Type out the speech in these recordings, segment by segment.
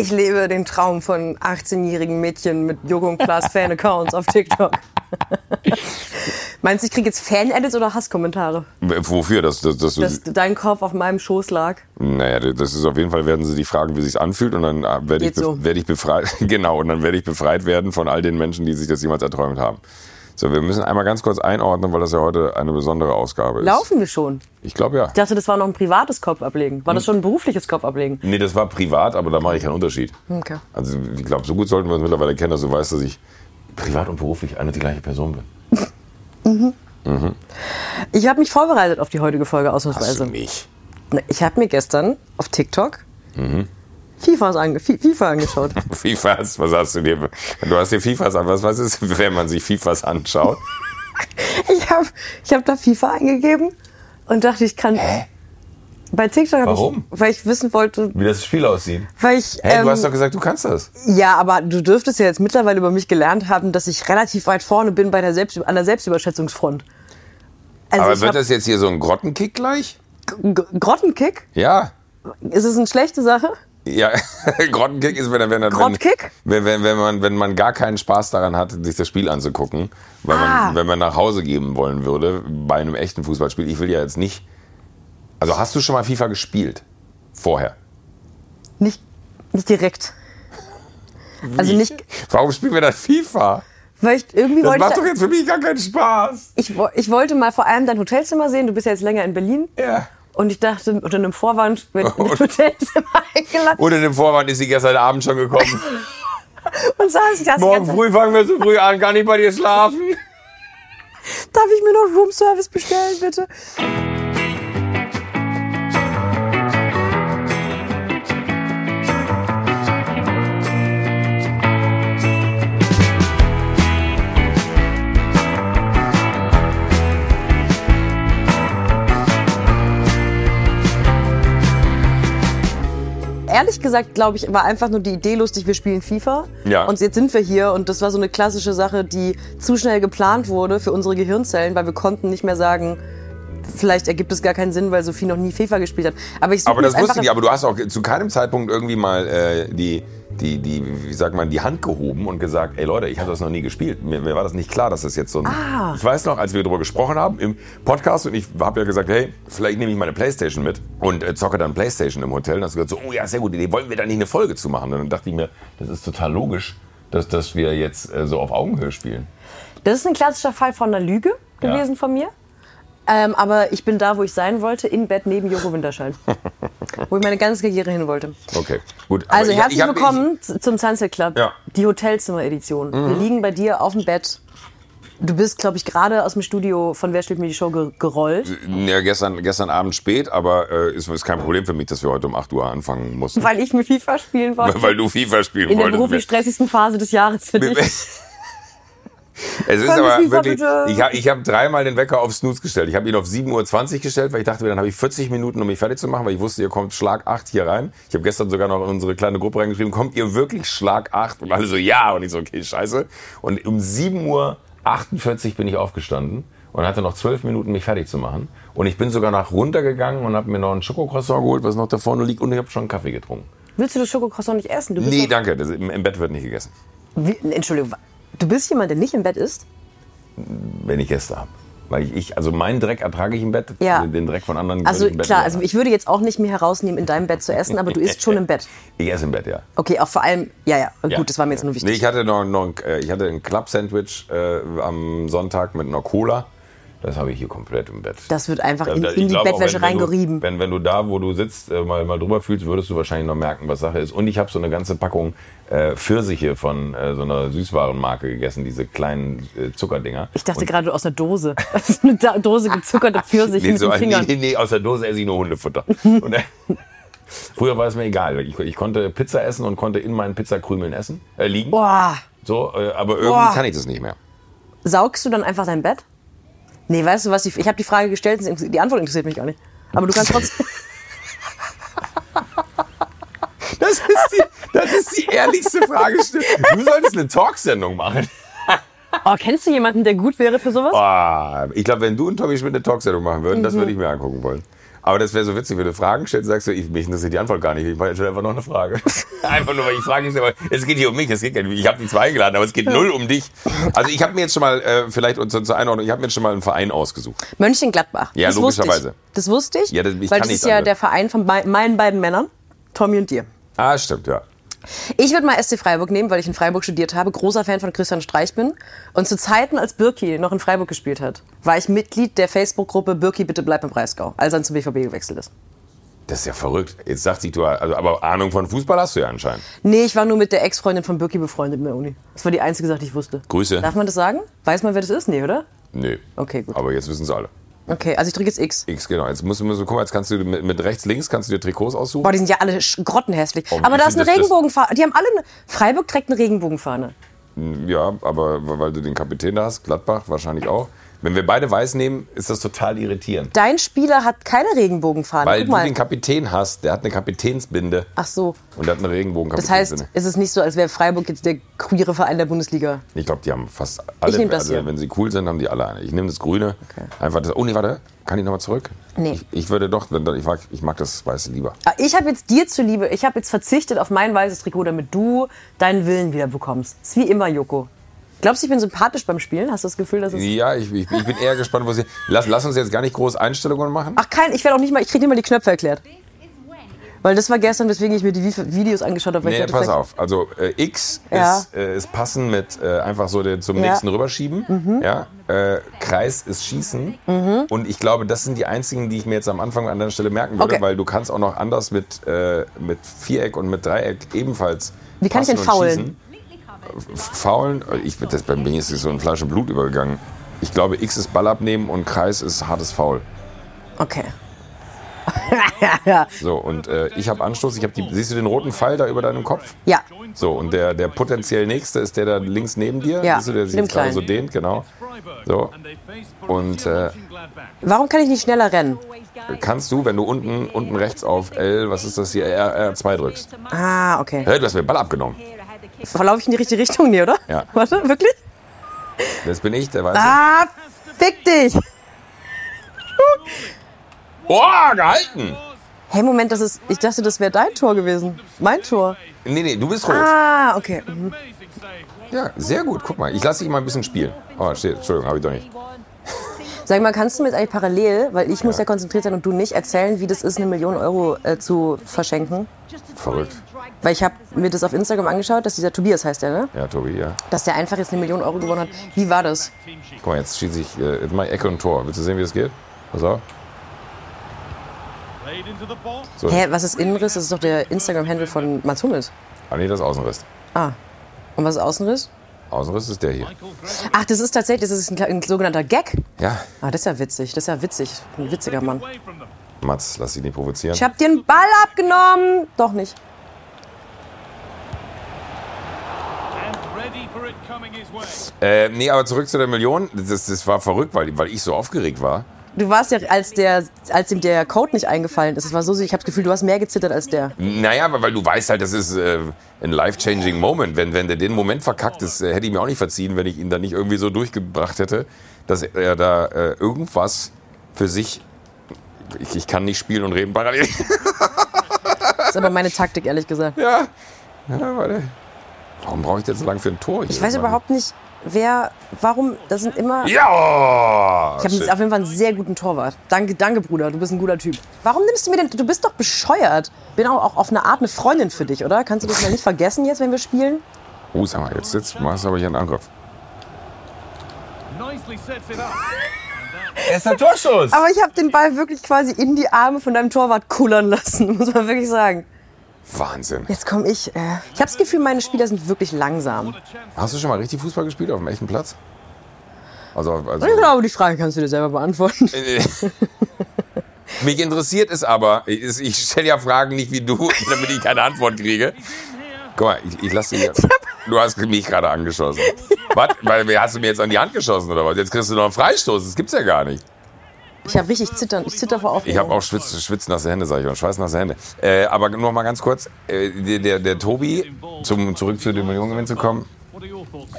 Ich lebe den Traum von 18-jährigen Mädchen mit Joko und Klaas Fan-Accounts auf TikTok. Meinst du, ich kriege jetzt Fan-Edits oder Hasskommentare? Wofür? Dass, dass, dass, Dass dein Kopf auf meinem Schoß lag? Naja, das ist auf jeden Fall, werden sie dich fragen, wie sich anfühlt und dann äh, werde ich, so. werde ich befreit, genau, und dann werde ich befreit werden von all den Menschen, die sich das jemals erträumt haben. So, wir müssen einmal ganz kurz einordnen, weil das ja heute eine besondere Ausgabe ist. Laufen wir schon? Ich glaube ja. Ich dachte, das war noch ein privates Kopfablegen. War das schon ein berufliches Kopfablegen? Nee, das war privat, aber da mache ich keinen Unterschied. Okay. Also ich glaube, so gut sollten wir uns mittlerweile kennen, dass du weißt, dass ich privat und beruflich eine und die gleiche Person bin. Ich habe mich vorbereitet auf die heutige Folge Hast du ausnahmsweise. nicht? Na, Ich habe mir gestern auf TikTok Mhm. FIFAs ange Fi- FIFA angeschaut. FIFAs, was hast du dir? Du hast dir FIFAs an. Was, was ist, wenn man sich FIFAs anschaut? ich habe ich hab da FIFA eingegeben und dachte, ich kann. Bei TikTok habe ich, Warum? weil ich wissen wollte, Wie das Spiel aussieht. weil ich. Hey, ähm, du hast doch gesagt, du kannst das. ja, aber du dürftest ja jetzt mittlerweile über mich gelernt haben, dass ich relativ weit vorne bin bei der Selbst an der Selbstüberschätzungsfront. Also Aber ich wird das jetzt hier so ein Grottenkick gleich? G- Grottenkick? Ja. Ist es eine schlechte Sache? Ja, Grottenkick ist, wenn, wenn, Grottkick? wenn, wenn, wenn, man, wenn man gar keinen Spaß daran hat, sich das Spiel anzugucken, weil Ah. man, wenn man nach Hause geben wollen würde bei einem echten Fußballspiel. Ich will ja jetzt nicht. Also hast du schon mal FIFA gespielt? Vorher? Nicht, nicht direkt. Also nicht, Warum spielen wir dann FIFA? weil ich irgendwie Das wollte macht ich, doch jetzt für mich gar keinen Spaß. ich, ich wollte mal vor allem dein Hotelzimmer sehen. Du bist ja jetzt länger in Berlin. Ja. Und ich dachte, unter einem Vorwand bin ich in das Hotelzimmer eingeladen Unter dem Vorwand ist sie gestern Abend schon gekommen. und saß ich da die Morgen früh fangen wir so früh an, kann ich bei dir schlafen? Darf ich mir noch Roomservice bestellen, bitte? Ehrlich gesagt, glaube ich, war einfach nur die Idee lustig, wir spielen FIFA. Ja. Und jetzt sind wir hier und das war so eine klassische Sache, die zu schnell geplant wurde für unsere Gehirnzellen, weil wir konnten nicht mehr sagen, vielleicht ergibt es gar keinen Sinn, weil Sophie noch nie FIFA gespielt hat. Aber ich Aber das wusste ich, aber du hast auch zu keinem Zeitpunkt irgendwie mal äh, die, die, die, wie sagt man, die Hand gehoben und gesagt, ey Leute, ich habe das noch nie gespielt. Mir, mir war das nicht klar, dass das jetzt so ein... Ah. Ich weiß noch, als wir darüber gesprochen haben im Podcast und ich habe ja gesagt, hey, vielleicht nehme ich meine Playstation mit und äh, zocke dann Playstation im Hotel. Und hast du gesagt, so, oh ja, sehr gute Idee, wollen wir da nicht eine Folge zu machen? Und dann dachte ich mir, das ist total logisch, dass, dass wir jetzt äh, so auf Augenhöhe spielen. Das ist ein klassischer Fall von einer Lüge Ja. gewesen von mir. Ähm, aber ich bin da, wo ich sein wollte, im Bett neben Joko Winterscheid. wo ich meine ganze Karriere hin wollte. Okay, gut. Also ich- herzlich ich hab- willkommen z- zum Sunset Club, Ja. Mhm. die Hotelzimmer-Edition. Wir liegen bei dir auf dem Bett. Du bist, glaube ich, gerade aus dem Studio von Wer steht mir die Show ge gerollt. Ja, gestern, gestern Abend spät, aber äh, ist, ist kein Problem für mich, dass wir heute um 8 Uhr anfangen mussten. Weil ich mit FIFA spielen wollte. Weil du FIFA spielen in der wolltest. beruflich stressigsten Phase des Jahres für dich. Es ist aber wirklich, ich habe ich hab dreimal den Wecker auf Snooze gestellt. Ich habe ihn auf 7.20 Uhr gestellt, weil ich dachte, dann habe ich 40 Minuten, um mich fertig zu machen, weil ich wusste, ihr kommt Schlag 8 hier rein. Ich habe gestern sogar noch in unsere kleine Gruppe reingeschrieben, kommt ihr wirklich Schlag 8? Und alle so, ja. Und ich so, okay, scheiße. Und um 7.48 Uhr bin ich aufgestanden und hatte noch 12 Minuten, mich fertig zu machen. Und ich bin sogar nach runtergegangen und habe mir noch ein Schokocroissant geholt, was noch da vorne liegt. Und ich habe schon einen Kaffee getrunken. Willst du das Schokocroissant nicht essen? Du Nee, danke. Das, im, Im Bett wird nicht gegessen. Wie, Entschuldigung, du bist jemand, der nicht im Bett ist? wenn ich Gäste habe. Weil ich, also meinen Dreck ertrage ich im Bett, Ja. den Dreck von anderen Also ich im Bett klar, also ich würde jetzt auch nicht mehr herausnehmen, in deinem Bett zu essen, aber du isst schon im Bett. Ich esse im Bett, ja. Okay, auch vor allem, ja, ja, Ja. gut, das war mir jetzt nur Nee, wichtig. ich hatte noch, noch ein, äh, ich hatte ein Club-Sandwich äh, am Sonntag mit einer Cola. Das habe ich hier komplett im Bett. Das wird einfach in, in die Bettwäsche reingerieben. Wenn, wenn du da, wo du sitzt, äh, mal, mal drüber fühlst, würdest du wahrscheinlich noch merken, was Sache ist. Und ich habe so eine ganze Packung äh, Pfirsiche von äh, so einer Süßwarenmarke gegessen, diese kleinen äh, Zuckerdinger. Ich dachte gerade aus einer Dose. Das ist eine Dose gezuckerte Pfirsiche Nee, mit so, den Fingern. nee, nee, aus der Dose esse ich nur Hundefutter. Und, äh, früher war es mir egal. Ich, ich konnte Pizza essen und konnte in meinen Pizzakrümeln essen, äh, liegen. Boah, So, äh, aber irgendwie Boah. kann ich das nicht mehr. saugst du dann einfach dein Bett? Nee, weißt du was? Ich, ich habe die Frage gestellt, die Antwort interessiert mich gar nicht. Aber du kannst trotzdem. Das ist die, das ist die ehrlichste Fragestellung. Du solltest eine Talksendung machen. Oh, kennst du jemanden, der gut wäre für sowas? Ah, ich glaube, wenn du und Tommy Schmidt eine Talksendung machen würden, das würde ich mir angucken wollen. Aber das wäre so witzig, wenn du Fragen stellst, sagst du, ich, mich interessiert die Antwort gar nicht. Ich mache jetzt einfach noch eine Frage. einfach nur, weil ich frage nicht, aber es geht hier um mich. Es geht, ich habe die zwei eingeladen, aber es geht null um dich. Also ich habe mir jetzt schon mal, äh, vielleicht und zur Einordnung, ich habe mir jetzt schon mal einen Verein ausgesucht. Mönchengladbach. Ja, das logischerweise. Das wusste ich, Ja, das- ich weil kann das ist ja anders. der Verein von mei- meinen beiden Männern, Tommy und dir. Ah, stimmt, ja. Ich würde mal SC Freiburg nehmen, weil ich in Freiburg studiert habe, großer Fan von Christian Streich bin. Und zu Zeiten, als Birki noch in Freiburg gespielt hat, war ich Mitglied der Facebook-Gruppe Birki, bitte bleib im Breisgau, als er dann zum BVB gewechselt ist. Das ist ja verrückt. Jetzt sagt sich, du, also, aber Ahnung von Fußball hast du ja anscheinend. Nee, ich war nur mit der Ex-Freundin von Birki befreundet in der Uni. Das war die einzige Sache, die ich wusste. Grüße. Darf man das sagen? Weiß man, wer das ist? Nee, oder? Nee. Okay, gut. Aber jetzt wissen sie alle. Okay, also ich drücke jetzt X. X, genau. Jetzt musst du, musst du gucken, jetzt kannst du mit, mit rechts, links kannst du dir Trikots aussuchen. Boah, die sind ja alle grottenhässlich. Oh, Aber da ist eine? Regenbogenfahne. Die haben alle eine. Freiburg trägt eine Regenbogenfahne. Ja, aber weil du den Kapitän da hast, Gladbach wahrscheinlich auch. Wenn wir beide weiß nehmen, ist das total irritierend. Dein Spieler hat keine Regenbogenfahne. Weil Guck du mal. den Kapitän hast, der hat eine Kapitänsbinde Ach so. und der hat eine Das Regenbogenkapitänsbinde. heißt, ist es nicht so, als wäre Freiburg jetzt der queere Verein der Bundesliga. ich glaube, die haben fast alle, Ich das also hier. wenn sie cool sind, haben die alle eine. Ich nehme das Grüne. Einfach das, oh nee, warte, kann ich nochmal zurück? Nee. Ich, ich würde doch, ich mag, ich mag das Weiße lieber. Ah, Ich habe jetzt dir zuliebe, ich habe jetzt verzichtet auf mein weißes Trikot, damit du deinen Willen wieder bekommst. Ist wie immer, Joko. Glaubst du, ich bin sympathisch beim Spielen? Hast du das Gefühl, dass es. Ja, ich, ich, ich bin eher gespannt, wo sie. Lass, lass uns jetzt gar nicht groß Einstellungen machen. Ach, kein, ich werde auch nicht mal, ich kriege nicht mal die Knöpfe erklärt. Weil das war gestern, weswegen ich mir die Vi- Videos angeschaut habe. Nee, pass auf. Also äh, X Ja. ist, äh, ist passen mit äh, einfach so den, zum Ja. Mhm. nächsten rüberschieben. Ja. Äh, Kreis ist schießen. Und ich glaube, das sind die einzigen, die ich mir jetzt am Anfang an der Stelle merken würde, Okay. weil du kannst auch noch anders mit, äh, mit Viereck und mit Dreieck ebenfalls. Wie kann ich denn faulen? Faulen, ich, das, bei mir ist so in Fleisch und Blut übergegangen. Ich glaube, X ist Ball abnehmen und Kreis ist hartes Foul. Okay. ja. So, und äh, ich habe Anstoß. Ich habe die. Siehst du den roten Pfeil da über deinem Kopf? Ja. So, und der, der potenziell nächste ist der da links neben dir. Ja, Siehst du, der sich gerade so dehnt, genau. So. Und äh, Warum kann ich nicht schneller rennen? kannst du, wenn du unten, unten rechts auf L, was ist das hier, R, R2 drückst. Ah, okay. Hey, du hast mir den Ball abgenommen. Verlaufe ich in die richtige Richtung? Nee, oder? Ja. Warte, wirklich? Das bin ich, der weiß. Ah, fick dich! Oh, gehalten! Hey, Moment, das ist. Ich dachte, das wäre dein Tor gewesen. Mein Tor. Nee, nee, du bist rot. Ah, okay. Mhm. Ja, sehr gut. Guck mal, ich lasse dich mal ein bisschen spielen. Oh, steht. Entschuldigung, habe ich doch nicht. Sag mal, kannst du mir jetzt eigentlich parallel, weil ich muss ja konzentriert sein und du nicht, erzählen, wie das ist, eine Million Euro äh, zu verschenken? Verrückt. Weil ich habe mir das auf Instagram angeschaut, dass dieser Tobias heißt der, ne? Ja, Tobi, ja. Dass der einfach jetzt eine Million Euro gewonnen hat. Wie war das? Guck mal, jetzt schieße ich, äh, ich Ecke und Tor. Willst du sehen, wie das geht? Pass auf. So. Hä, was ist Innenriss? Das ist doch der Instagram-Handle von Mats Hummels. Ah, nee, das ist Außenriss. Ah. Und was ist Außenriss? Außenriss ist der hier. Ach, das ist tatsächlich, das ist ein, ein sogenannter Gag. Ja, Ah, das ist ja witzig. Das ist ja witzig. Ein witziger Mann. Mats, lass dich nicht provozieren. Ich hab dir einen Ball abgenommen. Doch nicht. Äh, nee, aber zurück zu der Million. Das, das war verrückt, weil, weil ich so aufgeregt war. Du warst ja, als, der, als ihm der Code nicht eingefallen ist, es war so, ich habe das Gefühl, du hast mehr gezittert als der. Naja, weil, weil du weißt halt, das ist äh, ein life-changing Moment. Wenn, wenn der den Moment verkackt ist, äh, hätte ich mir auch nicht verziehen, wenn ich ihn dann nicht irgendwie so durchgebracht hätte, dass er da äh, irgendwas für sich. Ich, ich kann nicht spielen und reden parallel. Das ist aber meine Taktik, ehrlich gesagt. ja. ja, warte. Warum brauche ich denn so lange für ein Tor? Hier Ich weiß überhaupt nicht, wer, warum, das sind immer... Ja! Ich habe auf jeden Fall einen sehr guten Torwart. Danke, danke, Bruder, du bist ein guter Typ. Warum nimmst du mir denn, du bist doch bescheuert. Bin auch, auch auf eine Art eine Freundin für dich, oder? Kannst du das mal nicht vergessen jetzt, wenn wir spielen? Oh, sag mal, jetzt, jetzt machst du aber hier einen Angriff. Er ist ein Torschuss! Aber ich habe den Ball wirklich quasi in die Arme von deinem Torwart kullern lassen, muss man wirklich sagen. Wahnsinn. Jetzt komme ich. Äh, ich habe das Gefühl, meine Spieler sind wirklich langsam. Hast du schon mal richtig Fußball gespielt auf dem echten Platz? Also, also Ich glaube, die Frage kannst du dir selber beantworten. Mich interessiert es aber, ich stelle ja Fragen nicht wie du, damit ich keine Antwort kriege. Guck mal, ich, ich lasse dich. Du hast mich gerade angeschossen. Was? Weil hast du mir jetzt an die Hand geschossen oder was? Jetzt kriegst du noch einen Freistoß. Das gibt's ja gar nicht. Ich habe richtig zittern. Ich zitter vor Aufregung. Ich habe auch schwitz, schwitznasse Hände, sag ich mal, schweißnasse Hände. Äh, aber noch mal ganz kurz, äh, der, der, der Tobi, zum zurück zu dem Millionengewinn zu kommen.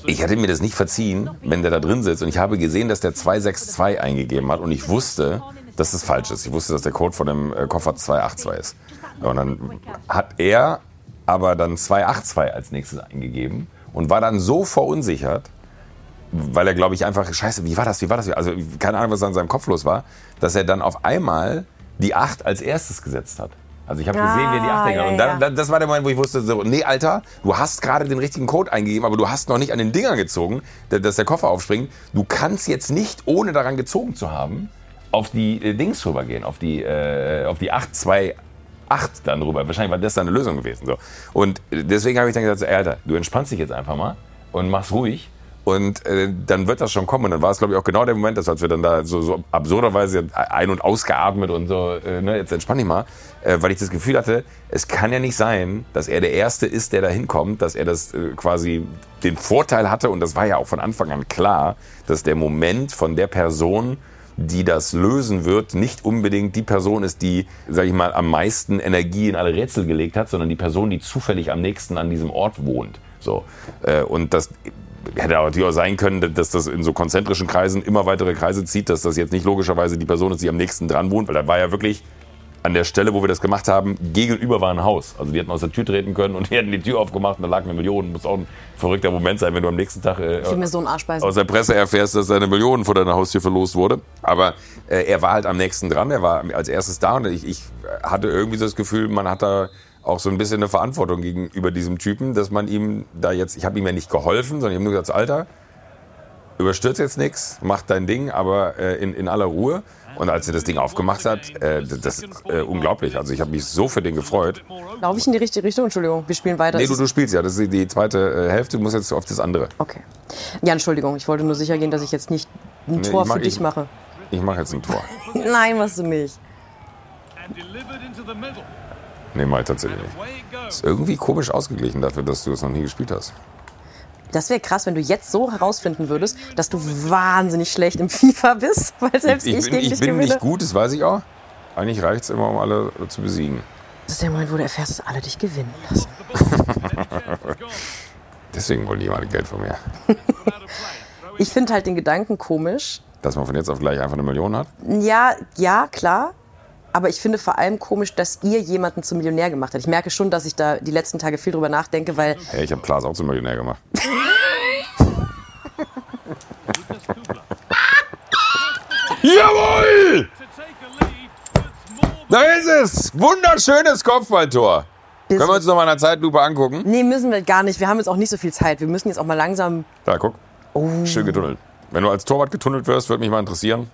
Ich hätte mir das nicht verziehen, wenn der da drin sitzt und ich habe gesehen, dass der 262 eingegeben hat und ich wusste, dass das falsch ist. Ich wusste, dass der Code von dem äh, Koffer 282 ist. Und dann hat er aber dann 282 als nächstes eingegeben und war dann so verunsichert, weil er, glaube ich, einfach, scheiße, wie war das, wie war das? Also keine Ahnung, was an seinem Kopf los war, dass er dann auf einmal die 8 als erstes gesetzt hat. Also ich habe gesehen, wie er die 8 Ah, eingegeben hat. ja, Und dann, ja. das war der Moment, wo ich wusste, so, nee, Alter, du hast gerade den richtigen Code eingegeben, aber du hast noch nicht an den Dingern gezogen, da- dass der Koffer aufspringt. Du kannst jetzt nicht, ohne daran gezogen zu haben, auf die äh, Dings rübergehen, auf die, äh, auf die 828 dann rüber. Wahrscheinlich war das dann eine Lösung gewesen. So. Und äh, deswegen habe ich dann gesagt, so, Alter, du entspannst dich jetzt einfach mal und mach's ruhig. Und äh, dann wird das schon kommen. Und dann war es, glaube ich, auch genau der Moment, dass als wir dann da so, so absurderweise ein- und ausgeatmet und so, äh, ne, jetzt entspann dich mal, äh, weil ich das Gefühl hatte, es kann ja nicht sein, dass er der Erste ist, der da hinkommt, dass er das äh, quasi den Vorteil hatte, und das war ja auch von Anfang an klar, dass der Moment von der Person, die das lösen wird, nicht unbedingt die Person ist, die, sag ich mal, am meisten Energie in alle Rätsel gelegt hat, sondern die Person, die zufällig am nächsten an diesem Ort wohnt. So. Äh, Und das hätte aber natürlich auch sein können, dass das in so konzentrischen Kreisen immer weitere Kreise zieht, dass das jetzt nicht logischerweise die Person ist, die am nächsten dran wohnt, weil da war ja wirklich an der Stelle, wo wir das gemacht haben, gegenüber war ein Haus. Also die hätten aus der Tür treten können und die hätten die Tür aufgemacht und da lag eine Million. Muss auch ein verrückter Moment sein, wenn du am nächsten Tag äh, so aus der Presse erfährst, dass eine Million vor deiner Haustür verlost wurde. Aber äh, er war halt am nächsten dran, er war als erstes da und ich, ich hatte irgendwie das Gefühl, man hat da auch so ein bisschen eine Verantwortung gegenüber diesem Typen, dass man ihm da jetzt, ich habe ihm ja nicht geholfen, sondern ich habe nur gesagt, Alter, überstürz jetzt nichts, mach dein Ding, aber äh, in, in aller Ruhe. Und als er das Ding aufgemacht hat, äh, das ist äh, unglaublich. Also ich habe mich so für den gefreut. Laufe ich in die richtige Richtung? Entschuldigung, wir spielen weiter. Nee, du, du spielst ja, das ist die zweite äh, Hälfte, du musst jetzt auf das andere. Okay. Ja, Entschuldigung, ich wollte nur sicher gehen, dass ich jetzt nicht ein Nee, Tor mach- für dich ich- mache. Ich mache jetzt ein Tor. Nein, machst du nicht. and delivered into the middle. Nee, mal tatsächlich nicht. Ist irgendwie komisch ausgeglichen dafür, dass du das noch nie gespielt hast. Das wäre krass, wenn du jetzt so herausfinden würdest, dass du wahnsinnig schlecht im FIFA bist, weil selbst ich, Ich bin, gegen ich dich bin gewinne. nicht gut, das weiß ich auch. Eigentlich reicht es immer, um alle zu besiegen. Das ist der Moment, wo du erfährst, dass alle dich gewinnen lassen. Deswegen wollen die mal Geld von mir. Ich finde halt den Gedanken komisch. Dass man von jetzt auf gleich einfach eine Million hat. Ja, ja, klar. Aber ich finde vor allem komisch, dass ihr jemanden zum Millionär gemacht habt. Ich merke schon, dass ich da die letzten Tage viel drüber nachdenke, weil Hey, ich habe Klaas auch zum Millionär gemacht. Jawohl! Da ist es! Wunderschönes Kopfballtor. Können wir uns noch mal in einer Zeitlupe angucken? Nee, müssen wir gar nicht. Wir haben jetzt auch nicht so viel Zeit. Wir müssen jetzt auch mal langsam. Da, guck. Schön getunnelt. Wenn du als Torwart getunnelt wirst, würde mich mal interessieren.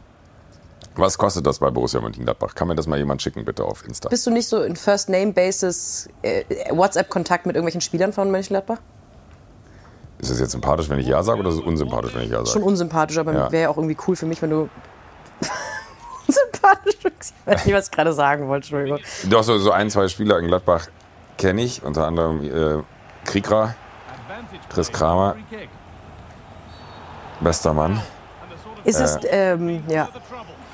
Was kostet das bei Borussia Mönchengladbach? Kann mir das mal jemand schicken, bitte auf Insta? Bist du nicht so in First-Name-Basis äh, WhatsApp-Kontakt mit irgendwelchen Spielern von Mönchengladbach? Ist es jetzt sympathisch, wenn ich Ja sage, oder ist es unsympathisch, wenn ich Ja Schon sage? unsympathisch, aber Ja. wäre ja auch irgendwie cool für mich, wenn du. Sympathisch. Ich weiß nicht, was ich gerade sagen wollte, Entschuldigung. Doch, so, so ein, zwei Spieler in Gladbach kenne ich, unter anderem äh, Kriegra. Chris Kramer, bester Mann. Ist es, ähm, ja.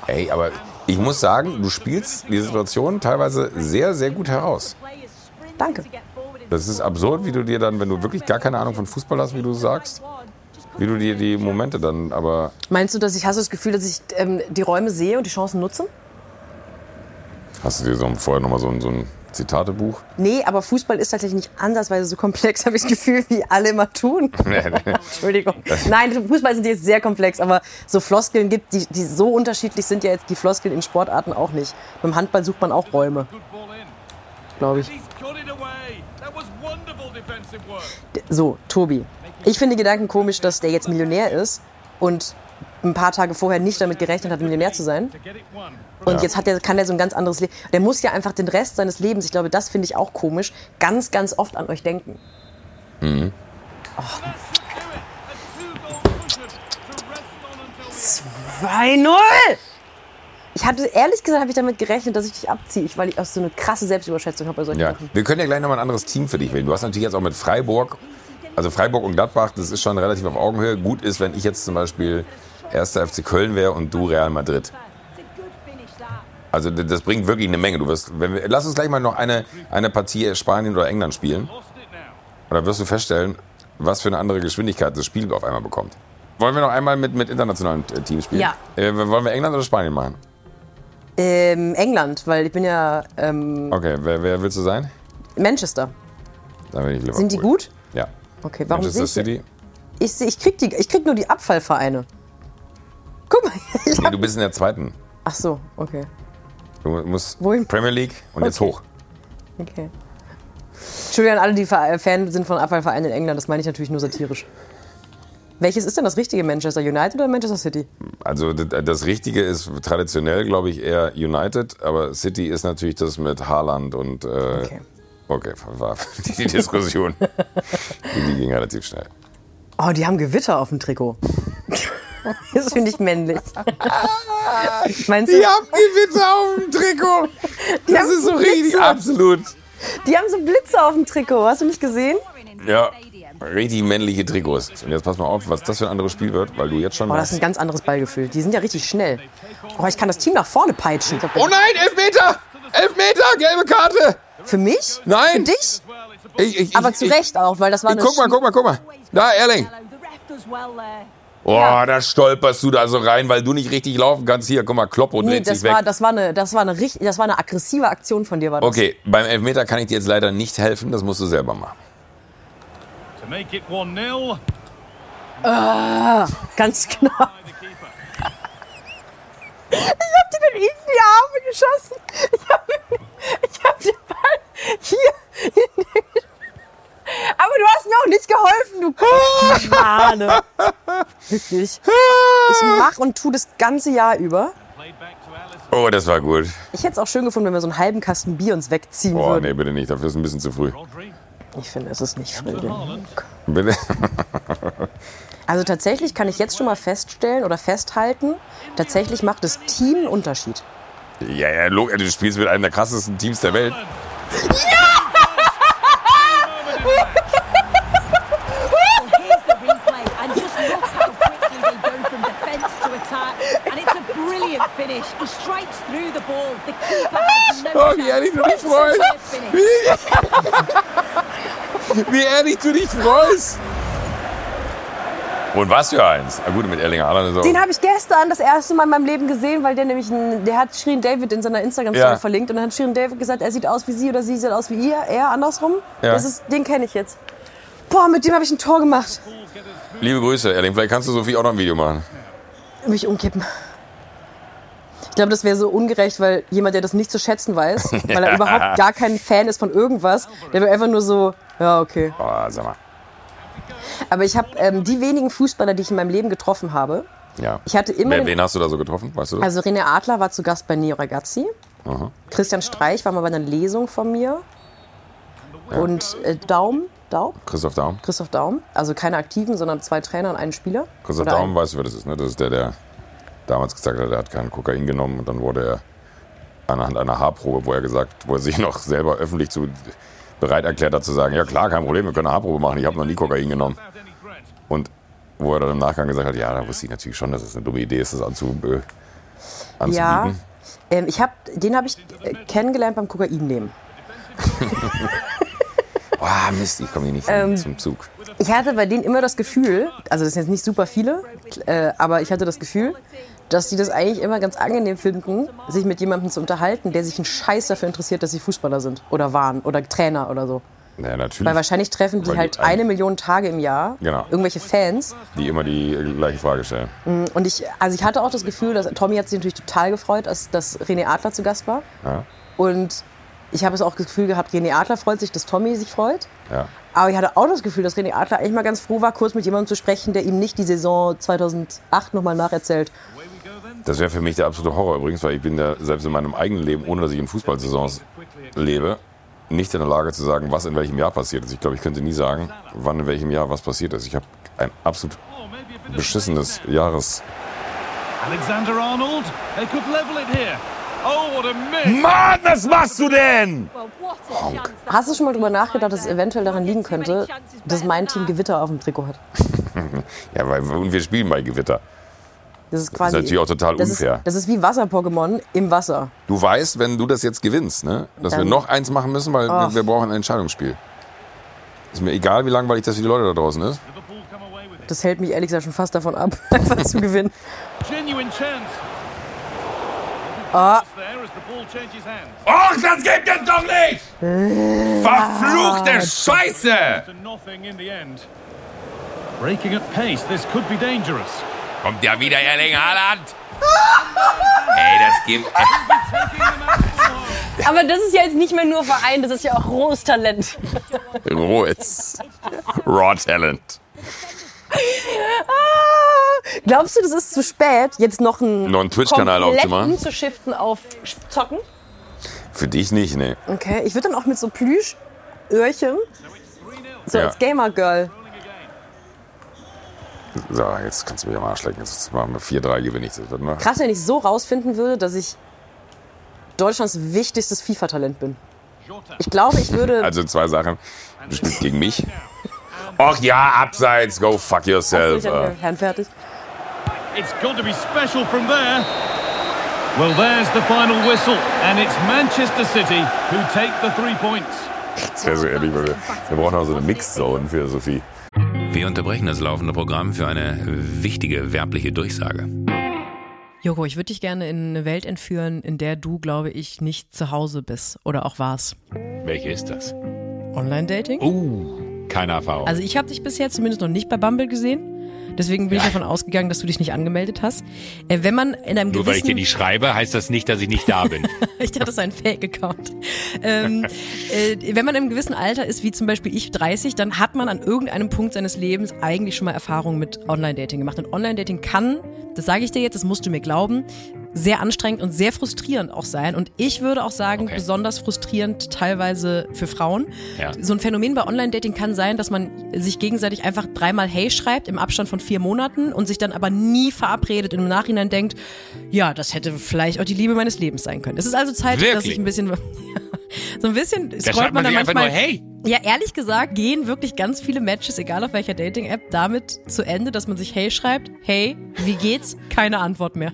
Ey, aber ich muss sagen, du spielst die Situation teilweise sehr, sehr gut heraus. Danke. Das ist absurd, wie du dir dann, wenn du wirklich gar keine Ahnung von Fußball hast, wie du sagst, wie du dir die Momente dann aber. Meinst du, dass ich, hast du das Gefühl, dass ich ähm, die Räume sehe und die Chancen nutze? Hast du dir so vorher nochmal so so ein Zitatebuch? Nee, aber Fußball ist tatsächlich nicht ansatzweise so komplex, habe ich das Gefühl, wie alle immer tun. Entschuldigung. Nein, Fußball sind jetzt sehr komplex, aber so Floskeln gibt, die, die so unterschiedlich sind ja jetzt die Floskeln in Sportarten auch nicht. Beim Handball sucht man auch Räume, glaube ich. So, Tobi. Ich finde Gedanken komisch, dass der jetzt Millionär ist und ein paar Tage vorher nicht damit gerechnet hat, Millionär zu sein. Und jetzt hat er, kann er so ein ganz anderes Leben. Der muss ja einfach den Rest seines Lebens, ich glaube, das finde ich auch komisch, ganz, ganz oft an euch denken. On until the 2-0! Ich hatte, ehrlich gesagt, habe ich damit gerechnet, dass ich dich abziehe, weil ich auch so eine krasse Selbstüberschätzung habe bei solchen Ja, Sachen. wir können ja gleich nochmal ein anderes Team für dich wählen. Du hast natürlich jetzt auch mit Freiburg, also Freiburg und Gladbach, das ist schon relativ auf Augenhöhe. Gut ist, wenn ich jetzt zum Beispiel erster FC Köln wäre und du Real Madrid. Also das bringt wirklich eine Menge. Du wirst, wenn wir, lass uns gleich mal noch eine, eine Partie Spanien oder England spielen. Und dann wirst du feststellen, was für eine andere Geschwindigkeit das Spiel auf einmal bekommt. Wollen wir noch einmal mit, mit internationalen äh, Teams spielen? Ja. Äh, wollen wir England oder Spanien machen? Ähm, England, weil ich bin ja ähm, Okay, wer, wer willst du sein? Manchester. Dann bin ich Liverpool. Sind die gut? Ja. Okay, warum Manchester ich, City? ich, ich, krieg die, ich krieg nur die Abfallvereine. Guck mal. Nee, du bist in der zweiten. ach so, okay. Du musst Wohin? Premier League und jetzt Okay. hoch. okay. Entschuldigung an alle, die Ver- Fan sind von Abfallvereinen in England, das meine ich natürlich nur satirisch. Welches ist denn das richtige Manchester United oder Manchester City? Also das Richtige ist traditionell, glaube ich, eher United, aber City ist natürlich das mit Haaland und äh, Okay. okay, war die, Diskussion. die ging relativ schnell. Oh, die haben Gewitter auf dem Trikot. Das finde ich männlich. Meinst du? haben Gewitter auf dem Trikot. Die haben so Blitze. absolut. Die haben so Blitze auf dem Trikot. Hast du nicht gesehen? Ja, richtig männliche Trikots. Und jetzt pass mal auf, was das für ein anderes Spiel wird, weil du jetzt schon Oh, das ist ein ganz anderes Ballgefühl. Die sind ja richtig schnell. Oh, ich kann das Team nach vorne peitschen. Oh nein, Elfmeter! Elfmeter, gelbe Karte! Für mich? Nein! Für dich? Ich, ich, Aber ich, zu Recht auch, weil das war Ich, eine guck mal, guck mal, guck mal. Da, Erling. Oh, da stolperst du da so rein, weil du nicht richtig laufen kannst. Hier, guck mal, Kloppo Nee, dreht das sich war, weg. das, war eine, das, war eine, das war eine aggressive Aktion von dir. War das. Okay, beim Elfmeter kann ich dir jetzt leider nicht helfen, das musst du selber machen. To make it 1-0 Ganz knapp. keeper. Ich hab dir den in die Arme geschossen. Ich hab, ich hab den Ball hier. in die- Aber du hast mir auch nicht geholfen, du Schwane. Wirklich. Ich mach und tu das ganze Jahr über. Oh, das war gut. Ich hätte es auch schön gefunden, wenn wir so einen halben Kasten Bier uns wegziehen Oh, würden. nee, bitte nicht, dafür ist ein bisschen zu früh. Ich finde, es ist nicht früh genug. Bitte? Also tatsächlich kann ich jetzt schon mal feststellen oder festhalten, tatsächlich macht das Team einen Unterschied. Ja, ja, log- du spielst mit einem der krassesten Teams der Welt. Well, here's the replay, and just look how quickly they go from defence to attack. And it's a brilliant finish. He strikes through the ball. The keeper has no Oh, chance. wie ehrlich du dich It's a freust. clear finish. Wie, wie Und was für eins. Na gut, mit Erlinger Haaland ist auch... Den habe ich gestern das erste Mal in meinem Leben gesehen, weil der nämlich, ein, der hat Shirin David in seiner Instagram-Story Ja. verlinkt und dann hat Shirin David gesagt, er sieht aus wie sie oder sie sieht aus wie ihr, er andersrum. Ja. Das ist, den kenne ich jetzt. Boah, mit dem habe ich ein Tor gemacht. Liebe Grüße, Erling. Vielleicht kannst du Sophie auch noch ein Video machen. Mich umkippen. Ich glaube, das wäre so ungerecht, weil jemand, der das nicht zu schätzen weiß, weil er überhaupt gar kein Fan ist von irgendwas, der wäre einfach nur so, ja, okay. Oh, sag mal. Aber ich habe ähm, die wenigen Fußballer, die ich in meinem Leben getroffen habe. Ja. Ich hatte immer. Wer, wen hast du da so getroffen? Weißt du das? also René Adler war zu Gast bei Neo Ragazzi. Christian Streich war mal bei einer Lesung von mir. Und äh, Daum, Daum, Christoph Daum. Christoph Daum. Also keine Aktiven, sondern zwei Trainer und einen Spieler. Christoph Oder Daum, ein- weißt du, wer das ist, ne? Das ist der, der damals gesagt hat, er hat keinen Kokain genommen und dann wurde er anhand einer Haarprobe, wo er gesagt, wo er sich noch selber öffentlich zu bereit erklärt hat zu sagen, ja klar, kein Problem, wir können eine Haarprobe machen, ich habe noch nie Kokain genommen. Und wo er dann im Nachgang gesagt hat, ja, da wusste ich natürlich schon, dass es eine dumme Idee ist, das anzu, äh, Ja, anzubieten. ähm, ich hab, den habe ich äh, kennengelernt beim Kokain nehmen. Boah, Mist, ich komme hier nicht Ähm, zum Zug. Ich hatte bei denen immer das Gefühl, also das sind jetzt nicht super viele, äh, aber ich hatte das Gefühl, dass die das eigentlich immer ganz angenehm finden, sich mit jemandem zu unterhalten, der sich einen Scheiß dafür interessiert, dass sie Fußballer sind oder waren oder Trainer oder so. Ja, natürlich. Weil wahrscheinlich treffen die Weil halt ein- eine Million Tage im Jahr Genau. irgendwelche Fans. Die immer die gleiche Frage stellen. Und ich, also ich hatte auch das Gefühl, dass Tommy hat sich natürlich total gefreut, dass, dass René Adler zu Gast war. Ja, Und ich habe es auch das Gefühl gehabt, René Adler freut sich, dass Tommy sich freut. ja. Aber ich hatte auch das Gefühl, dass René Adler eigentlich mal ganz froh war, kurz mit jemandem zu sprechen, der ihm nicht die Saison 2008 nochmal nacherzählt. Das wäre für mich der absolute Horror übrigens, weil ich bin ja selbst in meinem eigenen Leben, ohne dass ich in Fußballsaisons lebe, nicht in der Lage zu sagen, was in welchem Jahr passiert ist. Ich glaube, ich könnte nie sagen, wann in welchem Jahr was passiert ist. Ich habe ein absolut beschissenes Jahres... Alexander Arnold. They could level it here. Oh, what a miss. Mann, was machst du denn? That Hast du schon mal drüber nachgedacht, dass es eventuell daran liegen könnte, dass mein Team Gewitter auf dem Trikot hat? Ja, weil und wir spielen bei Gewitter. Das ist quasi. natürlich auch total das unfair. Ist, das ist wie Wasser-Pokémon im Wasser. Du weißt, wenn du das jetzt gewinnst, ne, dass wir Dann- noch eins machen müssen, weil wir, Och. wir brauchen ein Entscheidungsspiel. Ist mir egal, wie langweilig das für die Leute da draußen ist. Das hält mich ehrlich gesagt schon fast davon ab, einfach zu gewinnen. Genuine chance. Hands. Och, das gibt es doch nicht! Verfluchte Scheiße! To nothing in the end. Breaking at pace, this could be dangerous. Kommt ja wieder Erling Haaland. Ey, das gibt... Aber das ist ja jetzt nicht mehr nur Verein, das ist ja auch rohes Talent. Rohes. Raw Talent. Ah, Glaubst du, das ist zu spät, jetzt noch einen, Noch einen Twitch-Kanal aufzumachen? umzuschiften auf Zocken? Für dich nicht, ne. Okay, ich würde dann auch mit so Plüschöhrchen, so Ja. als Gamer-Girl. So, jetzt kannst du mich am Arsch lecken. Jetzt machen wir 4-3 gewinne ich. Das wird noch. Krass, wenn ich so rausfinden würde, dass ich Deutschlands wichtigstes FIFA-Talent bin. Ich glaube, ich würde. Also zwei Sachen. Du spielst gegen mich. Och ja, abseits, go fuck yourself. ich Äh, bin Herrn fertig. It's got to be special from there. Well, there's the final whistle, and it's Manchester City who take the three points. Das wäre so ehrlich, weil wir, wir brauchen auch so eine Mixzone für Sophie. Wir unterbrechen das laufende Programm für eine wichtige werbliche Durchsage. Joko, ich würde dich gerne in eine Welt entführen, in der du, glaube ich, nicht zu Hause bist oder auch warst. Welche ist das? Online-Dating? Uh, keine Erfahrung. Also ich habe dich bisher zumindest noch nicht bei Bumble gesehen. Deswegen bin ich davon ausgegangen, dass du dich nicht angemeldet hast. Äh, wenn man in einem Nur weil ich dir nicht schreibe, heißt das nicht, dass ich nicht da bin. ich dachte, das ist ein Fake-Account. ähm, äh, wenn man im gewissen Alter ist, wie zum Beispiel ich 30, dann hat man an irgendeinem Punkt seines Lebens eigentlich schon mal Erfahrungen mit Online-Dating gemacht. Und Online-Dating kann, das sage ich dir jetzt, das musst du mir glauben, sehr anstrengend und sehr frustrierend auch sein. Und ich würde auch sagen, Okay. besonders frustrierend teilweise für Frauen. Ja. So ein Phänomen bei Online-Dating kann sein, dass man sich gegenseitig einfach dreimal Hey schreibt im Abstand von vier Monaten und sich dann aber nie verabredet und im Nachhinein denkt, ja, das hätte vielleicht auch die Liebe meines Lebens sein können. Es ist also Zeit, dass Wirklich? ich ein bisschen, so ein bisschen scrollt schreibt man dann manchmal. nur Hey. Ja, ehrlich gesagt gehen wirklich ganz viele Matches, egal auf welcher Dating-App, damit zu Ende, dass man sich Hey schreibt. Hey, wie geht's? Keine Antwort mehr.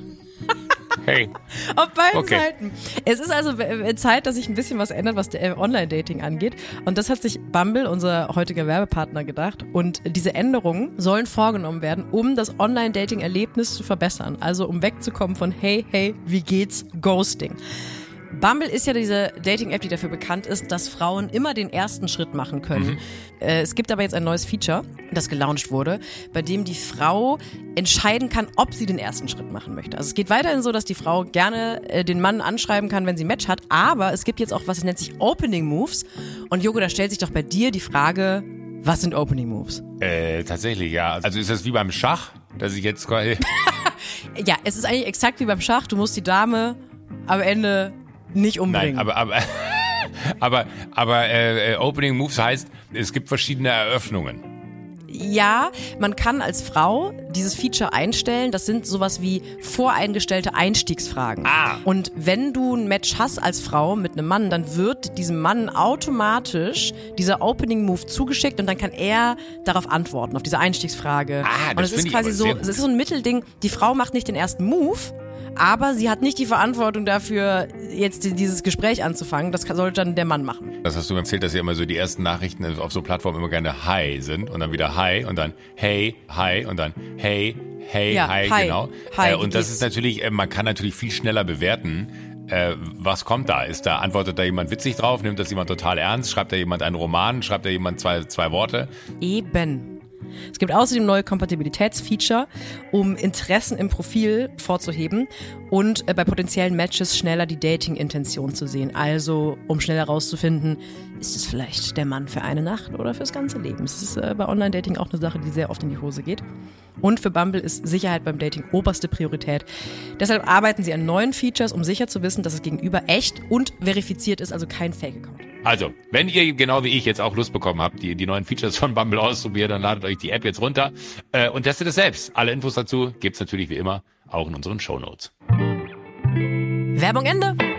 Hey. Auf beiden Okay. Seiten. Es ist also Zeit, dass sich ein bisschen was ändert, was der äh, Online-Dating angeht. Und das hat sich Bumble, unser heutiger Werbepartner, gedacht. Und diese Änderungen sollen vorgenommen werden, um das Online-Dating-Erlebnis zu verbessern. Also um wegzukommen von Hey, hey, wie geht's? Ghosting. Bumble ist ja diese Dating-App, die dafür bekannt ist, dass Frauen immer den ersten Schritt machen können. Äh, es gibt aber jetzt ein neues Feature, das gelauncht wurde, bei dem die Frau entscheiden kann, ob sie den ersten Schritt machen möchte. Also es geht weiterhin so, dass die Frau gerne äh, den Mann anschreiben kann, wenn sie ein Match hat, aber es gibt jetzt auch was, das nennt sich Opening Moves. Und Joko, da stellt sich doch bei dir die Frage, was sind Opening Moves? Äh, tatsächlich, ja. Also ist das wie beim Schach, dass ich jetzt quasi. Ja, es ist eigentlich exakt wie beim Schach, du musst die Dame am Ende nicht umbringen. Nein, aber aber aber aber äh, Opening Moves heißt, es gibt verschiedene Eröffnungen. Ja, man kann als Frau dieses Feature einstellen. Das sind sowas wie voreingestellte Einstiegsfragen. Ah. Und wenn du ein Match hast als Frau mit einem Mann, dann wird diesem Mann automatisch dieser Opening Move zugeschickt und dann kann er darauf antworten, auf diese Einstiegsfrage. Ah, und das es ist quasi so, es ist so ein Mittelding. Die Frau macht nicht den ersten Move. Aber sie hat nicht die Verantwortung dafür, jetzt dieses Gespräch anzufangen. Das sollte dann der Mann machen. Das hast du mir erzählt, dass ja immer so die ersten Nachrichten auf so Plattformen immer gerne Hi sind und dann wieder Hi und dann Hey, Hi und dann Hey, Hey, Ja, Hi, hi. genau. Hi, äh, und das ist natürlich, äh, man kann natürlich viel schneller bewerten. Äh, was kommt da? Ist da, antwortet da jemand witzig drauf? Nimmt das jemand total ernst? Schreibt da jemand einen Roman? Schreibt da jemand zwei, zwei Worte? Eben. Es gibt außerdem neue Kompatibilitätsfeature, um Interessen im Profil vorzuheben und äh, bei potenziellen Matches schneller die Dating-Intention zu sehen. Also, um schneller herauszufinden, ist es vielleicht der Mann für eine Nacht oder fürs ganze Leben. Es ist äh, bei Online-Dating auch eine Sache, die sehr oft in die Hose geht. Und für Bumble ist Sicherheit beim Dating oberste Priorität. Deshalb arbeiten sie an neuen Features, um sicher zu wissen, dass es gegenüber echt und verifiziert ist, also kein Fake-Account. Also, wenn ihr genau wie ich jetzt auch Lust bekommen habt, die, die neuen Features von Bumble auszuprobieren, dann ladet euch die App jetzt runter äh, und testet es selbst. Alle Infos dazu gibt's natürlich wie immer auch in unseren Shownotes. Werbung Ende!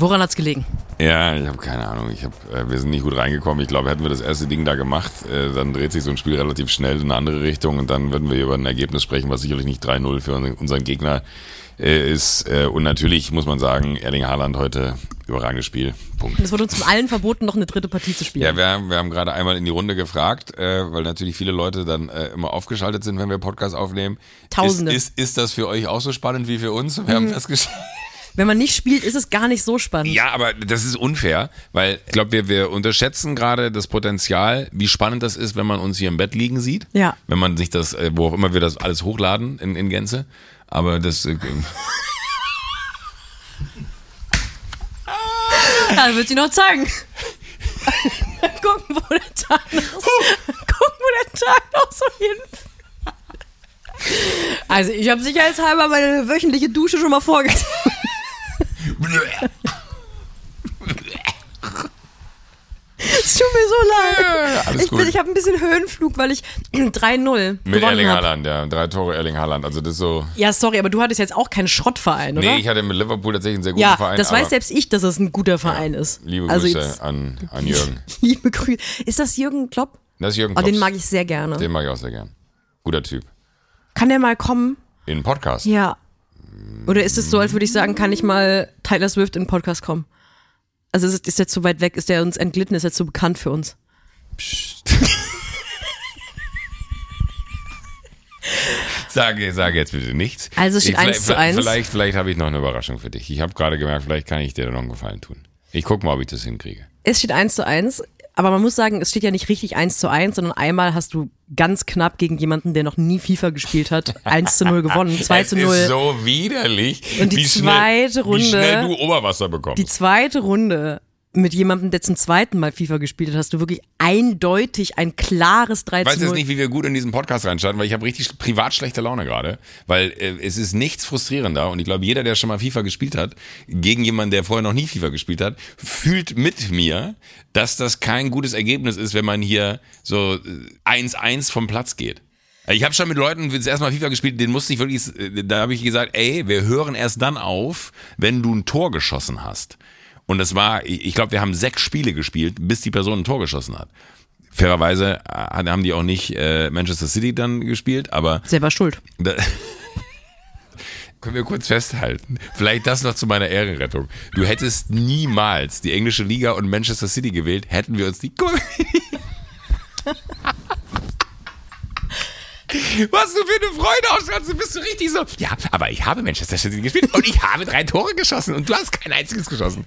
Woran hat's gelegen? Ja, ich habe keine Ahnung. Ich hab, äh, wir sind nicht gut reingekommen. Ich glaube, hätten wir das erste Ding da gemacht, äh, dann dreht sich so ein Spiel relativ schnell in eine andere Richtung und dann würden wir über ein Ergebnis sprechen, was sicherlich nicht 3-0 für unseren- Gegner äh, ist. Äh, und natürlich muss man sagen, Erling Haaland heute überragendes Spiel. Punkt. Es wurde uns von allen verboten, noch eine dritte Partie zu spielen. Ja, wir, haben- wir haben gerade einmal in die Runde gefragt, äh, weil natürlich viele Leute dann äh, immer aufgeschaltet sind, wenn wir Podcast aufnehmen. Tausende. Ist, ist, ist das für euch auch so spannend wie für uns? Wir haben festgestellt. Wenn man nicht spielt, ist es gar nicht so spannend. Ja, aber das ist unfair, weil ich glaube, wir, wir unterschätzen gerade das Potenzial, wie spannend das ist, wenn man uns hier im Bett liegen sieht. Ja. Wenn man sich das, äh, wo auch immer wir das alles hochladen in, in Gänze. Aber das, äh, Ja, wird sie noch zeigen. Gucken, wo der Tag noch, gucken, wo der Tag noch so hinführt. Also, ich habe sicherheitshalber meine wöchentliche Dusche schon mal vorgetan. Es tut mir so leid. Alles ich bin, ich habe ein bisschen Höhenflug, weil ich 3-0 mit Erling habe. Haaland, ja. Drei Tore Erling Haaland. Also das ist so. Ja, sorry, aber du hattest jetzt auch keinen Schrottverein, oder? Nee, ich hatte mit Liverpool tatsächlich einen sehr guten ja, Verein. das weiß selbst ich, dass es ein guter Verein ist. Liebe also Grüße jetzt, an, an Jürgen. liebe Grüße. Ist das Jürgen Klopp? Das ist Jürgen Oh, den mag ich sehr gerne. Den mag ich auch sehr gern. Guter Typ. Kann der mal kommen? In den Podcast. Ja. Oder ist es so, als würde ich sagen, kann ich mal Tyler Swift in den Podcast kommen? Also ist, ist der zu weit weg? Ist der uns entglitten? Ist er zu bekannt für uns? Sage, sage jetzt bitte nichts. Also steht Ich- 1 zu 1. Vielleicht, vielleicht habe ich noch eine Überraschung für dich. Ich habe gerade gemerkt, vielleicht kann ich dir da noch einen Gefallen tun. Ich guck mal, ob ich das hinkriege. Es steht 1 zu 1, aber man muss sagen, es steht ja nicht richtig 1 zu 1, sondern einmal hast du ganz knapp gegen jemanden, der noch nie FIFA gespielt hat, 1 zu 0 gewonnen, 2 zu 0. Es ist so widerlich, Und die wie schnell, zweite wie Runde- schnell du Oberwasser bekommst. Die zweite Runde mit jemandem, der zum zweiten Mal FIFA gespielt hat, hast du wirklich eindeutig ein klares 3 Ich weiß jetzt 0. nicht, wie wir gut in diesen Podcast reinstarten, weil ich habe richtig privat schlechte Laune gerade, weil äh, es ist nichts frustrierender und ich glaube, jeder, der schon mal FIFA gespielt hat, gegen jemanden, der vorher noch nie FIFA gespielt hat, fühlt mit mir, dass das kein gutes Ergebnis ist, wenn man hier so äh, 1-1 vom Platz geht. Ich habe schon mit Leuten das erste Mal FIFA gespielt, denen musste ich wirklich, äh, da habe ich gesagt, ey, wir hören erst dann auf, wenn du ein Tor geschossen hast. Und das war, ich glaube, wir haben sechs Spiele gespielt, bis die Person ein Tor geschossen hat. Fairerweise äh, haben die auch nicht äh, Manchester City dann gespielt, aber Selber schuld. da, können wir kurz festhalten. Vielleicht das noch zu meiner Ehrenrettung. Du hättest niemals die englische Liga und Manchester City gewählt, hätten wir uns die. Was du für eine Freude ausstrahlst, du bist du richtig so. Ja, aber ich habe Manchester City gespielt und ich habe drei Tore geschossen und du hast kein einziges geschossen.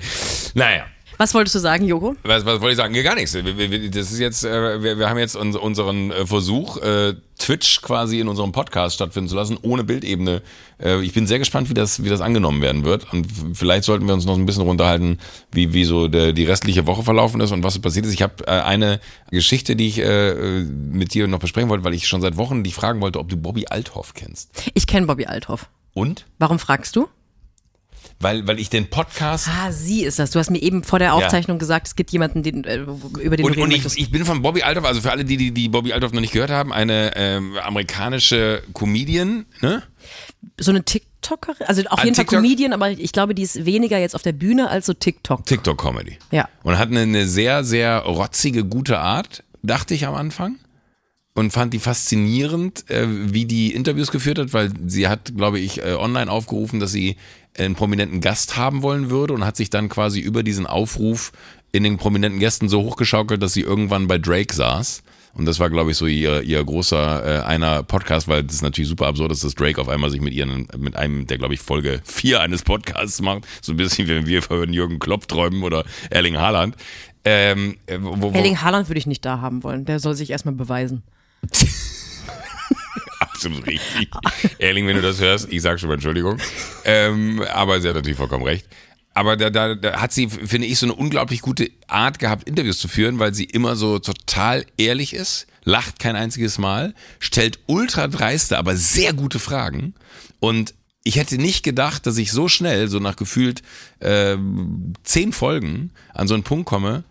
Naja. Was wolltest du sagen, Joko? Was, was wollte ich sagen? Gar nichts. Das ist jetzt, äh, wir, wir haben jetzt uns, unseren äh, Versuch, äh, Twitch quasi in unserem Podcast stattfinden zu lassen, ohne Bildebene. Äh, ich bin sehr gespannt, wie das, wie das angenommen werden wird. Und vielleicht sollten wir uns noch ein bisschen runterhalten, wie, wie so der, die restliche Woche verlaufen ist und was so passiert ist. Ich habe äh, eine Geschichte, die ich äh, mit dir noch besprechen wollte, weil ich schon seit Wochen dich fragen wollte, ob du Bobby Althoff kennst. Ich kenne Bobby Althoff. Und? Warum fragst du? Weil, weil ich den Podcast Ah, sie ist das. Du hast mir eben vor der Aufzeichnung gesagt, es gibt jemanden, den, äh, über den Und, du reden und ich, ich bin von Bobby Althoff, also für alle, die, die, die Bobby Althoff noch nicht gehört haben, eine ähm, amerikanische Comedian, ne? so eine TikTokerin, also auf Ah, jeden Fall TikTok? Comedian, aber ich glaube, die ist weniger jetzt auf der Bühne als so TikTok. TikTok-Comedy. Ja. Und hat eine, eine sehr, sehr rotzige, gute Art, dachte ich am Anfang. Und fand die faszinierend, äh, wie die Interviews geführt hat, weil sie hat, glaube ich, äh, online aufgerufen, dass sie einen prominenten Gast haben wollen würde und hat sich dann quasi über diesen Aufruf in den prominenten Gästen so hochgeschaukelt, dass sie irgendwann bei Drake saß. Und das war, glaube ich, so ihr, ihr großer äh, einer Podcast, weil das ist natürlich super absurd ist, dass Drake auf einmal sich mit ihren, mit einem, der, glaube ich, Folge 4 eines Podcasts macht. So ein bisschen, wie wir von Jürgen Klopp träumen oder Erling Haaland. Ähm, äh, wo, wo, Erling Haaland würde ich nicht da haben wollen. Der soll sich erstmal beweisen. Absolut richtig. Erling, wenn du das hörst, ich sag schon mal Entschuldigung. Ähm, aber sie hat natürlich vollkommen recht. Aber da, da, da hat sie, finde ich, so eine unglaublich gute Art gehabt, Interviews zu führen, weil sie immer so total ehrlich ist, lacht kein einziges Mal, stellt ultra dreiste, aber sehr gute Fragen. Und ich hätte nicht gedacht, dass ich so schnell, so nach gefühlt äh, zehn Folgen, an so einen Punkt komme,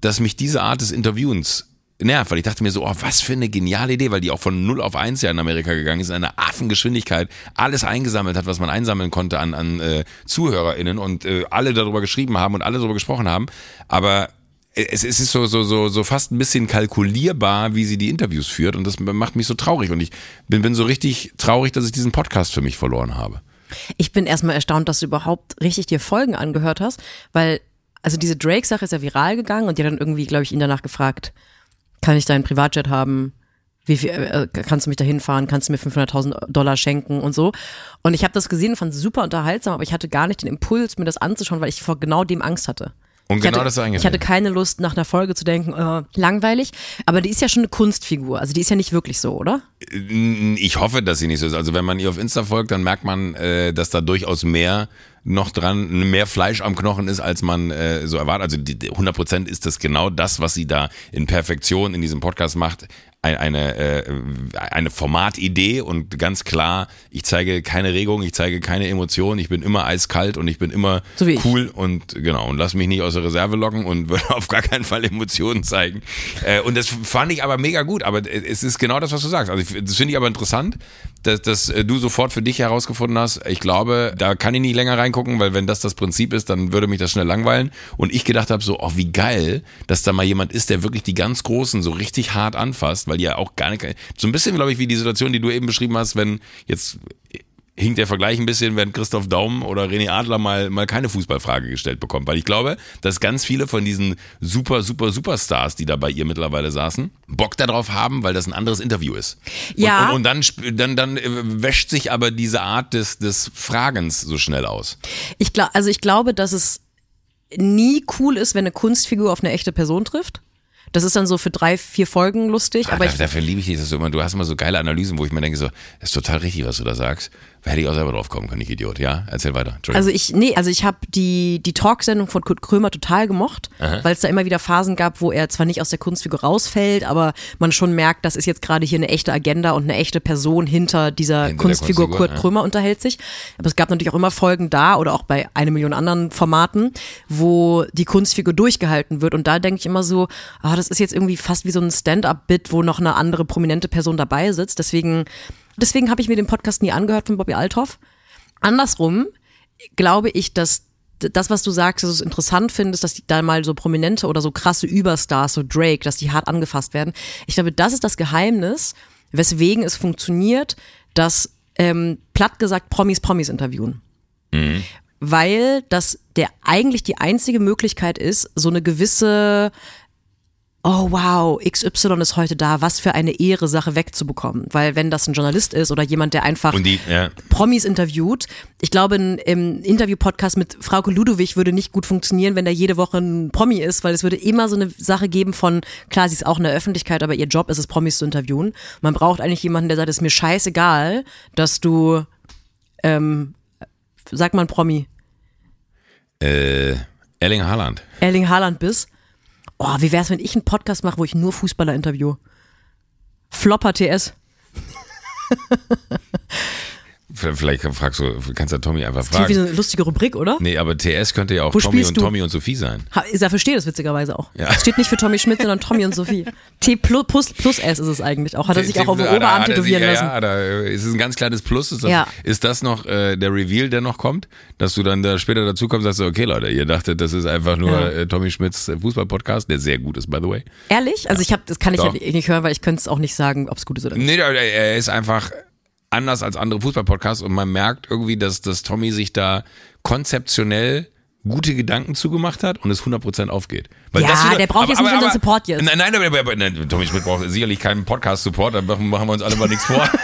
dass mich diese Art des Interviewens nervt, weil ich dachte mir so, oh, was für eine geniale Idee, weil die auch von 0 auf 1 ja in Amerika gegangen ist, in einer Affengeschwindigkeit, alles eingesammelt hat, was man einsammeln konnte an, an äh, ZuhörerInnen und äh, alle darüber geschrieben haben und alle darüber gesprochen haben. Aber es, es ist so, so, so, so fast ein bisschen kalkulierbar, wie sie die Interviews führt und das macht mich so traurig und ich bin, bin so richtig traurig, dass ich diesen Podcast für mich verloren habe. Ich bin erstmal erstaunt, dass du überhaupt richtig dir Folgen angehört hast, weil, also diese Drake-Sache ist ja viral gegangen und die hat dann irgendwie, glaube ich, ihn danach gefragt, kann ich deinen Privatjet haben? Wie viel, äh, kannst du mich da hinfahren? Kannst du mir 500.000 Dollar schenken und so? Und ich habe das gesehen und fand es super unterhaltsam, aber ich hatte gar nicht den Impuls, mir das anzuschauen, weil ich vor genau dem Angst hatte. Und Ich genau hatte, das ist Ich hatte keine Lust, nach einer Folge zu denken, äh, langweilig. Aber die ist ja schon eine Kunstfigur. Also die ist ja nicht wirklich so, oder? Ich hoffe, dass sie nicht so ist. Also wenn man ihr auf Insta folgt, dann merkt man, äh, dass da durchaus mehr noch dran, mehr Fleisch am Knochen ist, als man äh, so erwartet. Also die, die 100 Prozent ist das genau das, was sie da in Perfektion in diesem Podcast macht. Ein- Eine, äh, eine Formatidee und ganz klar, ich zeige keine Regung, ich zeige keine Emotion, ich bin immer eiskalt und ich bin immer So wie ich. cool und genau und lass mich nicht aus der Reserve locken und würde auf gar keinen Fall Emotionen zeigen. Äh, und das fand ich aber mega gut. Aber es ist genau das, was du sagst. Also ich, das finde ich aber interessant, dass, dass äh, du sofort für dich herausgefunden hast. Ich glaube, da kann ich nicht länger reingucken, weil wenn das das Prinzip ist, dann würde mich das schnell langweilen. Und ich gedacht habe so, oh wie geil, dass da mal jemand ist, der wirklich die ganz Großen so richtig hart anfasst, weil die ja auch gar nicht, so ein bisschen glaube ich wie die Situation, die du eben beschrieben hast, wenn jetzt hinkt der Vergleich ein bisschen, wenn Christoph Daum oder René Adler mal, mal keine Fußballfrage gestellt bekommt. Weil ich glaube, dass ganz viele von diesen super, super, Superstars, die da bei ihr mittlerweile saßen, Bock darauf haben, weil das ein anderes Interview ist. Ja. Und, und, und dann, dann, dann äh, wäscht sich aber diese Art des, des Fragens so schnell aus. Ich glaube, also ich glaube, dass es nie cool ist, wenn eine Kunstfigur auf eine echte Person trifft. Das ist dann so für drei, vier Folgen lustig, aber Ah, da, ich, dafür liebe ich dich das so immer. Du hast immer so geile Analysen, wo ich mir denke, so, das ist total richtig, was du da sagst. Hätte ich auch selber drauf kommen können, ich Idiot. Ja, erzähl weiter. Also ich, nee, also ich habe die, die Talksendung von Kurt Krömer total gemocht, weil es da immer wieder Phasen gab, wo er zwar nicht aus der Kunstfigur rausfällt, aber man schon merkt, das ist jetzt gerade hier eine echte Agenda und eine echte Person hinter dieser Hinter Kunstfigur, Kunstfigur, Kurt ja. Krömer unterhält sich. Aber es gab natürlich auch immer Folgen da oder auch bei eine Million anderen Formaten, wo die Kunstfigur durchgehalten wird. Und da denke ich immer so, ah, das ist jetzt irgendwie fast wie so ein Stand-up-Bit, wo noch eine andere prominente Person dabei sitzt. Deswegen, deswegen habe ich mir den Podcast nie angehört von Bobby Althoff. Andersrum glaube ich, dass das, was du sagst, dass du es interessant findest, dass die da mal so prominente oder so krasse Überstars, so Drake, dass die hart angefasst werden. Ich glaube, das ist das Geheimnis, weswegen es funktioniert, dass ähm, platt gesagt Promis Promis interviewen. Weil das der eigentlich die einzige Möglichkeit ist, so eine gewisse oh wow, XY ist heute da, was für eine Ehre, Sache wegzubekommen. Weil wenn das ein Journalist ist oder jemand, der einfach die, ja. Promis interviewt, ich glaube, ein im Interview-Podcast mit Frauke Ludowig würde nicht gut funktionieren, wenn da jede Woche ein Promi ist, weil es würde immer so eine Sache geben von, klar, sie ist auch in der Öffentlichkeit, aber ihr Job ist es, Promis zu interviewen. Man braucht eigentlich jemanden, der sagt, es ist mir scheißegal, dass du, ähm, sag mal ein Promi, Äh, Erling Haaland. Erling Haaland bist. Oh, wie wär's, wenn ich einen Podcast mache, wo ich nur Fußballer interview? Flopper TS. Vielleicht fragst du, kannst du Tommy einfach Klingt wie fragen. eine lustige Rubrik, oder? Nee, aber TS könnte ja auch Wo Tommy und du? Tommy und Sophie sein. Ha, ich verstehe das witzigerweise auch. Ja. Es steht nicht für Tommy Schmidt, sondern Tommy und Sophie. T plus, plus, plus S ist es eigentlich auch. Hat er sich auch auf er- Oberarm er tätowieren ja, lassen. Ja, da ist es ein ganz kleines Plus. Ist das, Ja. ist das noch äh, der Reveal, der noch kommt? Dass du dann da später dazu kommst und sagst, okay Leute, ihr dachtet, das ist einfach nur Ja. äh, Tommy Schmidts äh, Fußball-Podcast, der sehr gut ist, by the way. Ehrlich? Also ich habe, das kann ich ja nicht hören, weil ich könnte es auch nicht sagen, ob es gut ist oder nicht. Nee, er ist einfach anders als andere Fußball-Podcasts und man merkt irgendwie, dass, dass Tommy sich da konzeptionell gute Gedanken zugemacht hat und es 100% aufgeht. Weil Ja, das wieder- der braucht jetzt nicht unseren Support jetzt. Nein, nein, aber, aber, nein, Tommy Schmidt braucht sicherlich keinen Podcast-Support, da machen machen wir uns alle mal nichts vor.